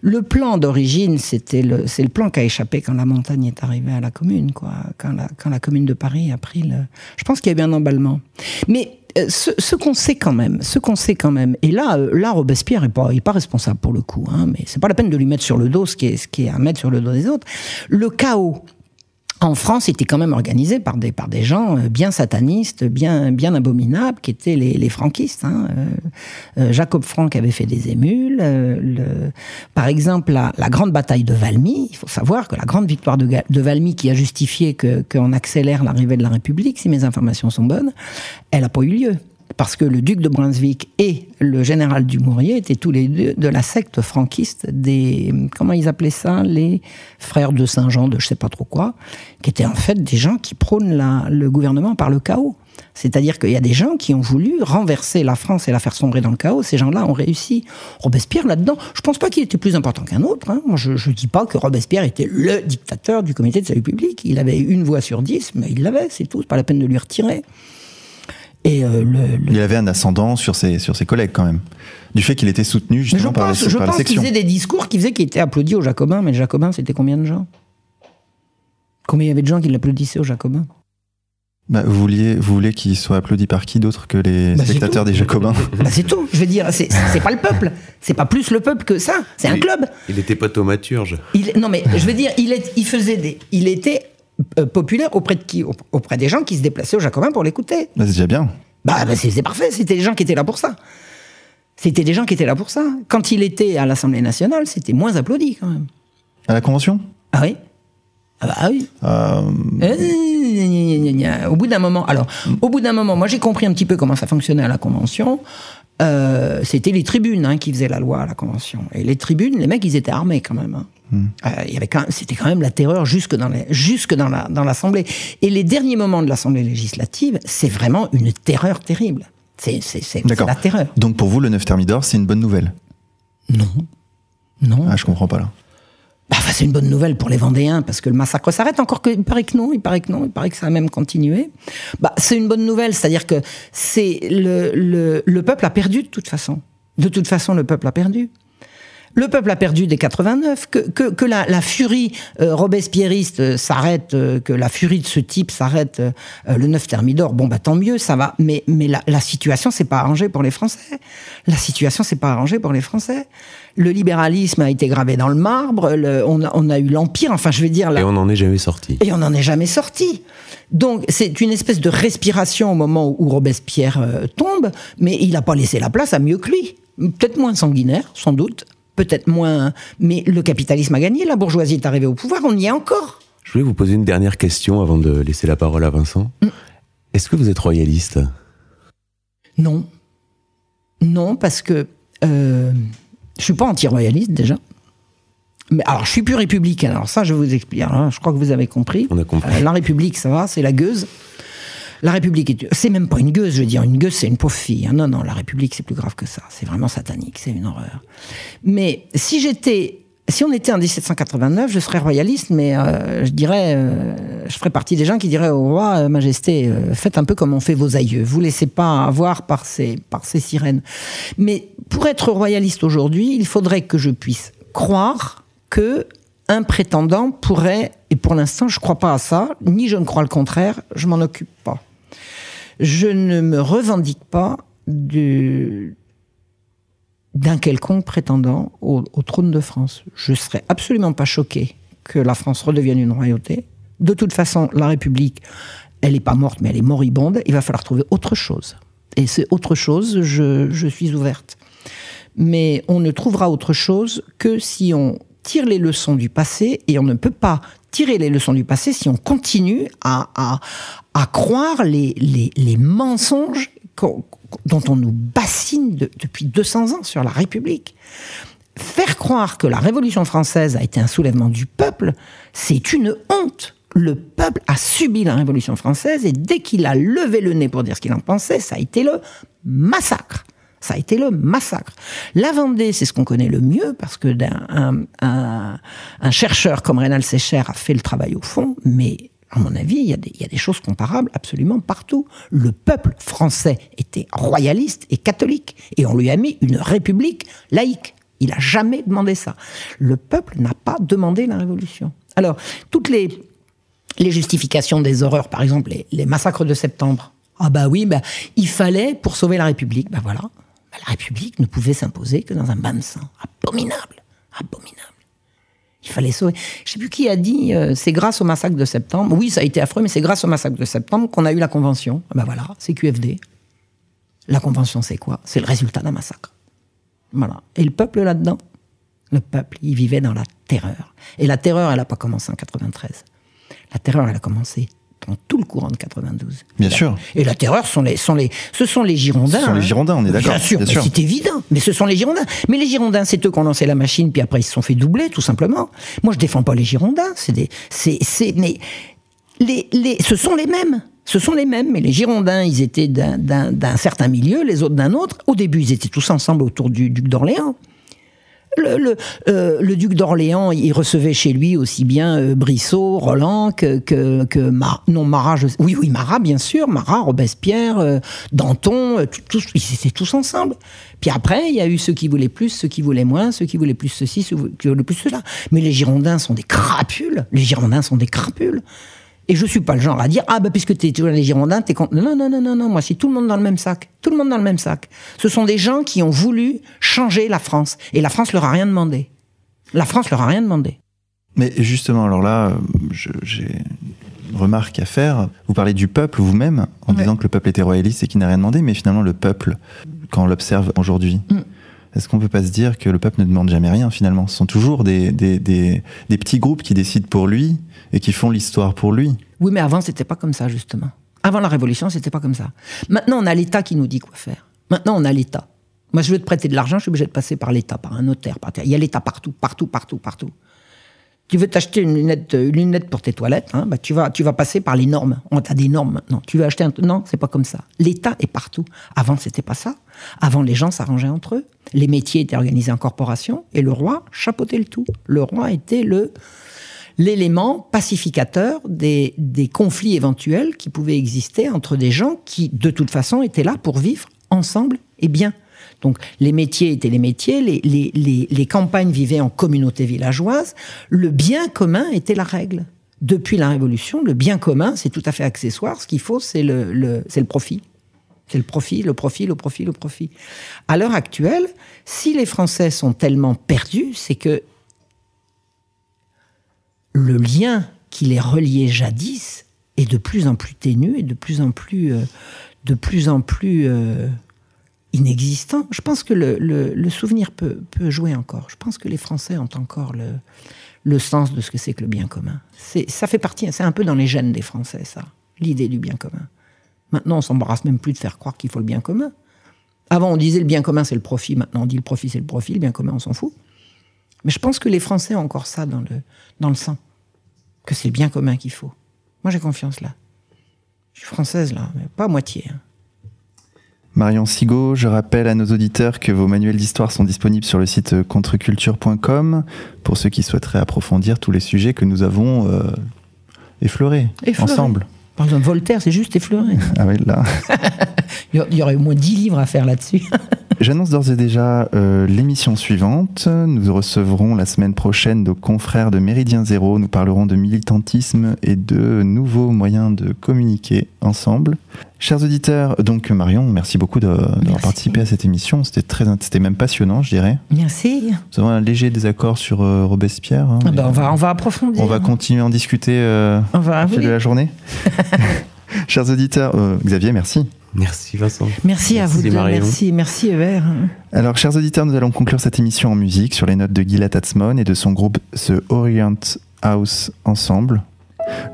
Speaker 2: Le plan d'origine, c'était le, c'est le plan qui a échappé quand la montagne est arrivée à la commune, quoi. Quand la, quand la commune de Paris a pris le. Je pense qu'il y a eu un emballement. Mais euh, ce, ce qu'on sait quand même, ce qu'on sait quand même, et là, euh, là Robespierre est pas, est pas responsable pour le coup, hein, mais c'est pas la peine de lui mettre sur le dos ce qui est, ce qui est à mettre sur le dos des autres. Le chaos en France, était quand même organisé par des, par des gens euh, bien satanistes, bien, bien abominables, qui étaient les, les franquistes. Hein. Euh, euh, Jacob Frank avait fait des émules. le, par exemple, la, la, grande bataille de Valmy, il faut savoir que la grande victoire de, de Valmy, qui a justifié qu'on accélère l'arrivée de la République, si mes informations sont bonnes, elle n'a pas eu lieu parce que le duc de Brunswick et le général Dumouriez étaient tous les deux de la secte franquiste des comment ils appelaient ça les frères de Saint-Jean de je sais pas trop quoi, qui étaient en fait des gens qui prônent le gouvernement par le chaos. C'est-à-dire qu'il y a des gens qui ont voulu renverser la France et la faire sombrer dans le chaos. Ces gens-là ont réussi. Robespierre, là-dedans, je pense pas qu'il était plus important qu'un autre. Hein. je ne dis pas que Robespierre était le dictateur du comité de salut public. Il avait une voix sur dix, mais il l'avait, c'est tout. Pas la peine de lui retirer.
Speaker 1: Et euh, le, le... Il avait un ascendant sur ses, sur ses collègues quand même. Du fait qu'il était soutenu justement par,
Speaker 2: pense,
Speaker 1: la,
Speaker 2: je
Speaker 1: par
Speaker 2: pense
Speaker 1: la section.
Speaker 2: qu'il faisait des discours qui faisaient qu'il était applaudi aux Jacobins, mais les Jacobins, c'était combien de gens? Combien il y avait de gens qui l'applaudissaient aux Jacobins?
Speaker 1: Bah, vous vouliez, vous voulez qu'il soit applaudi par qui d'autre que les
Speaker 2: bah,
Speaker 1: spectateurs des Jacobins? (laughs)
Speaker 2: Bah, C'est tout. Je veux dire, c'est pas le peuple. C'est pas plus le peuple que ça. C'est un club.
Speaker 3: Il n'était pas thaumaturge.
Speaker 2: Il, non, mais je veux dire, il, est, il faisait des. Il était euh, populaire auprès de qui Auprès des gens qui se déplaçaient aux Jacobins pour l'écouter.
Speaker 1: Bah, c'est déjà bien.
Speaker 2: Bah, bah c'est parfait, c'était des gens qui étaient là pour ça. C'était des gens qui étaient là pour ça. Quand il était à l'Assemblée nationale, c'était moins applaudi quand même.
Speaker 1: À la Convention?
Speaker 2: Ah oui Ah bah oui.
Speaker 1: Euh,
Speaker 2: Euh, Au bout d'un moment, alors, au bout d'un moment, moi j'ai compris un petit peu comment ça fonctionnait à la Convention. Euh, c'était les tribunes hein, qui faisaient la loi à la Convention. Et les tribunes, les mecs, ils étaient armés quand même. hein. Euh, il y avait quand même- c'était quand même la terreur jusque dans les, jusque dans la dans l'Assemblée. Et les derniers moments de l'Assemblée législative, c'est vraiment une terreur terrible. C'est la terreur.
Speaker 1: Donc pour vous, le 9 Thermidor, c'est une bonne nouvelle?
Speaker 2: Non, non.
Speaker 1: Ah, je comprends pas là.
Speaker 2: Bah, enfin, c'est une bonne nouvelle pour les Vendéens parce que le massacre s'arrête. Encore que, il paraît que non, il paraît que non, il paraît que ça a même continué. Bah, c'est une bonne nouvelle, c'est-à-dire que c'est le, le, le peuple a perdu de toute façon. De toute façon, le peuple a perdu. Le peuple a perdu dès 89, que, que, que la, la furie euh, robespierriste euh, s'arrête, euh, que la furie de ce type s'arrête euh, euh, le 9 Thermidor, bon bah tant mieux, ça va. Mais, mais la, la situation s'est pas arrangée pour les Français. La situation s'est pas arrangée pour les Français. Le libéralisme a été gravé dans le marbre, le- on, a, on a eu l'Empire, enfin je veux dire... la-
Speaker 3: Et on n'en est jamais sorti.
Speaker 2: et on n'en est jamais sorti. Donc c'est une espèce de respiration au moment où Robespierre euh, tombe, mais il n'a pas laissé la place à mieux que lui. Peut-être moins sanguinaire, sans doute, peut-être moins... Mais le capitalisme a gagné, la bourgeoisie est arrivée au pouvoir, on y est encore.
Speaker 3: Je voulais vous poser une dernière question avant de laisser la parole à Vincent.
Speaker 2: Mm.
Speaker 3: Est-ce que vous êtes royaliste?
Speaker 2: Non. Non, parce que euh, je suis pas anti-royaliste déjà. Mais alors, je suis plus républicain. Alors ça, je vous explique. Alors, je crois que vous avez compris.
Speaker 3: On a compris.
Speaker 2: Euh, la République, ça va, c'est la gueuse. La République, est- c'est même pas une gueuse, je veux dire. Une gueuse, c'est une pauvre fille. hein. Non, non, la République, c'est plus grave que ça. C'est vraiment satanique, c'est une horreur. Mais si j'étais, si on était en 1789, je serais royaliste, mais euh, je dirais, euh, je ferais partie des gens qui diraient au roi, euh, Majesté, faites un peu comme ont fait vos aïeux. Vous laissez pas avoir par ces, par ces sirènes. Mais pour être royaliste aujourd'hui, il faudrait que je puisse croire que un prétendant pourrait, et pour l'instant je crois pas à ça, ni je ne crois le contraire, je m'en occupe pas. Je ne me revendique pas d'un quelconque prétendant au, trône de France. Je serais absolument pas choqué que la France redevienne une royauté. De toute façon, la République, elle n'est pas morte, mais elle est moribonde. Il va falloir trouver autre chose. Et c'est autre chose, je suis ouverte. Mais on ne trouvera autre chose que si on tire les leçons du passé, et on ne peut pas tirer les leçons du passé si on continue à, à, à croire les, les, les mensonges dont on nous bassine de- depuis 200 ans sur la République. Faire croire que la Révolution française a été un soulèvement du peuple, c'est une honte. Le peuple a subi la Révolution française et dès qu'il a levé le nez pour dire ce qu'il en pensait, ça a été le massacre. Ça a été le massacre. La Vendée, c'est ce qu'on connaît le mieux parce que un, chercheur comme Rénal Sécher a fait le travail au fond, mais À mon avis, il y, a des, choses comparables absolument partout. Le peuple français était royaliste et catholique, et on lui a mis une république laïque. Il n'a jamais demandé ça. Le peuple n'a pas demandé la révolution. Alors, toutes les, justifications des horreurs, par exemple les, les massacres de septembre, ah bah oui, bah, il fallait, pour sauver la République, bah voilà, la République ne pouvait s'imposer que dans un bain de sang. Abominable, abominable. Il fallait sauver. Je sais plus qui a dit, euh, c'est grâce au massacre de septembre. Oui, ça a été affreux, mais c'est grâce au massacre de septembre qu'on a eu la convention. Ben voilà, c'est QFD. La convention, c'est quoi? C'est le résultat d'un massacre. Voilà. Et le peuple là-dedans, le peuple, il vivait dans la terreur. Et la terreur, elle n'a pas commencé en 93. La terreur, elle a commencé dans tout le courant de 92.
Speaker 1: Bien sûr.
Speaker 2: Et la terreur, sont les, sont les, ce sont les Girondins.
Speaker 1: Ce sont les
Speaker 2: hein.
Speaker 1: Girondins, on est d'accord.
Speaker 2: Bien sûr, c'est évident. Mais ce sont les Girondins. Mais les Girondins, c'est eux qui ont lancé la machine, puis après ils se sont fait doubler, tout simplement. Moi, je défends pas les Girondins. C'est des, c'est, c'est, mais les, les, ce sont les mêmes. Ce sont les mêmes, mais les Girondins, ils étaient d'un certain milieu, les autres d'un autre. Au début, ils étaient tous ensemble autour du duc d'Orléans. Le, le, euh, le, duc d'Orléans, il recevait chez lui aussi bien euh, Brissot, Roland que, que, que non Marat. Je, oui, oui, Marat, bien sûr, Marat, Robespierre, euh, Danton, tous, ils étaient tous ensemble. Puis après, il y a eu ceux qui voulaient plus, ceux qui voulaient moins, ceux qui voulaient plus ceci, ceux qui voulaient plus cela. Mais les Girondins sont des crapules. Les Girondins sont des crapules. Et je suis pas le genre à dire ah bah puisque t'es toujours les Girondins t'es contre non non non non non moi c'est tout le monde dans le même sac. Tout le monde dans le même sac. Ce sont des gens qui ont voulu changer la France. Et la France leur a rien demandé. La France leur a rien demandé.
Speaker 1: Mais justement alors là j'ai une remarque à faire. Vous parlez du peuple vous-même en ouais. disant que le peuple était royaliste et qu'il n'a rien demandé mais finalement le peuple quand on l'observe aujourd'hui mm. Est-ce qu'on peut pas se dire que le peuple ne demande jamais rien finalement? Ce sont toujours des, des, des, des petits groupes qui décident pour lui et qui font l'histoire pour lui.
Speaker 2: Oui, mais avant, c'était pas comme ça, justement. Avant la Révolution, c'était pas comme ça. Maintenant, on a l'État qui nous dit quoi faire. Maintenant, on a l'État. Moi, je veux te prêter de l'argent, je suis obligé de passer par l'État, par un notaire. Par... Il y a l'État partout, partout, partout, partout. Tu veux t'acheter une lunette, une lunette pour tes toilettes, hein, bah, tu, vas, tu vas passer par les normes. On a des normes maintenant. Tu veux acheter un. Non, c'est pas comme ça. L'État est partout. Avant, c'était pas ça. Avant, les gens s'arrangeaient entre eux. Les métiers étaient organisés en corporation et le roi chapeautait le tout. Le roi était le l'élément pacificateur des, des conflits éventuels qui pouvaient exister entre des gens qui, de toute façon, étaient là pour vivre ensemble et bien. Donc les métiers étaient les métiers, les, les, les, les campagnes vivaient en communauté villageoise, le bien commun était la règle. Depuis la Révolution, le bien commun, c'est tout à fait accessoire. Ce qu'il faut, c'est le, le, le profit. C'est le profit, le profit, le profit, le profit. À l'heure actuelle, si les Français sont tellement perdus, c'est que le lien qui les reliait jadis est de plus en plus ténu et de plus en plus, euh, de plus en plus euh, inexistant. Je pense que le, souvenir peut, jouer encore. Je pense que les Français ont encore le, le sens de ce que c'est que le bien commun. Ça fait partie, c'est un peu dans les gènes des Français, ça, l'idée du bien commun. Maintenant, on s'embarrasse même plus de faire croire qu'il faut le bien commun. Avant, on disait le bien commun, c'est le profit. Maintenant, on dit le profit, c'est le profit. Le bien commun, on s'en fout. Mais je pense que les Français ont encore ça dans le, dans le sang. Que c'est le bien commun qu'il faut. Moi, j'ai confiance là. Je suis française là, mais pas à moitié. Hein.
Speaker 1: Marion Sigaud, je rappelle à nos auditeurs que vos manuels d'histoire sont disponibles sur le site contreculture.com pour ceux qui souhaiteraient approfondir tous les sujets que nous avons euh, effleurés, effleurés ensemble.
Speaker 2: Par exemple, Voltaire, c'est juste effleuré.
Speaker 1: Ah oui, là. (laughs)
Speaker 2: Il y aurait au moins 10 livres à faire là-dessus. (laughs)
Speaker 1: J'annonce d'ores et déjà euh, l'émission suivante. Nous recevrons la semaine prochaine nos confrères de Méridien Zéro. Nous parlerons de militantisme et de nouveaux moyens de communiquer ensemble. Chers auditeurs, donc Marion, merci beaucoup d'avoir participé à cette émission. C'était très, c'était même passionnant, je dirais.
Speaker 2: Merci.
Speaker 1: Nous avons un léger désaccord sur euh, Robespierre. Hein,
Speaker 2: ah ben on va, on va approfondir.
Speaker 1: On va continuer à en discuter euh,
Speaker 2: on va,
Speaker 1: au fil
Speaker 2: oui.
Speaker 1: de la journée. (laughs) Chers auditeurs, euh, Xavier, merci.
Speaker 3: Merci Vincent.
Speaker 2: Merci, merci à vous deux.
Speaker 3: Marion.
Speaker 2: Merci, merci Hubert.
Speaker 1: Alors, chers auditeurs, nous allons conclure cette émission en musique sur les notes de Gila Tatsmon et de son groupe The Orient House Ensemble.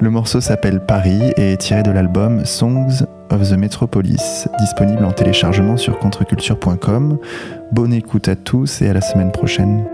Speaker 1: Le morceau s'appelle Paris et est tiré de l'album Songs of the Metropolis, disponible en téléchargement sur contreculture.com. Bonne écoute à tous et à la semaine prochaine.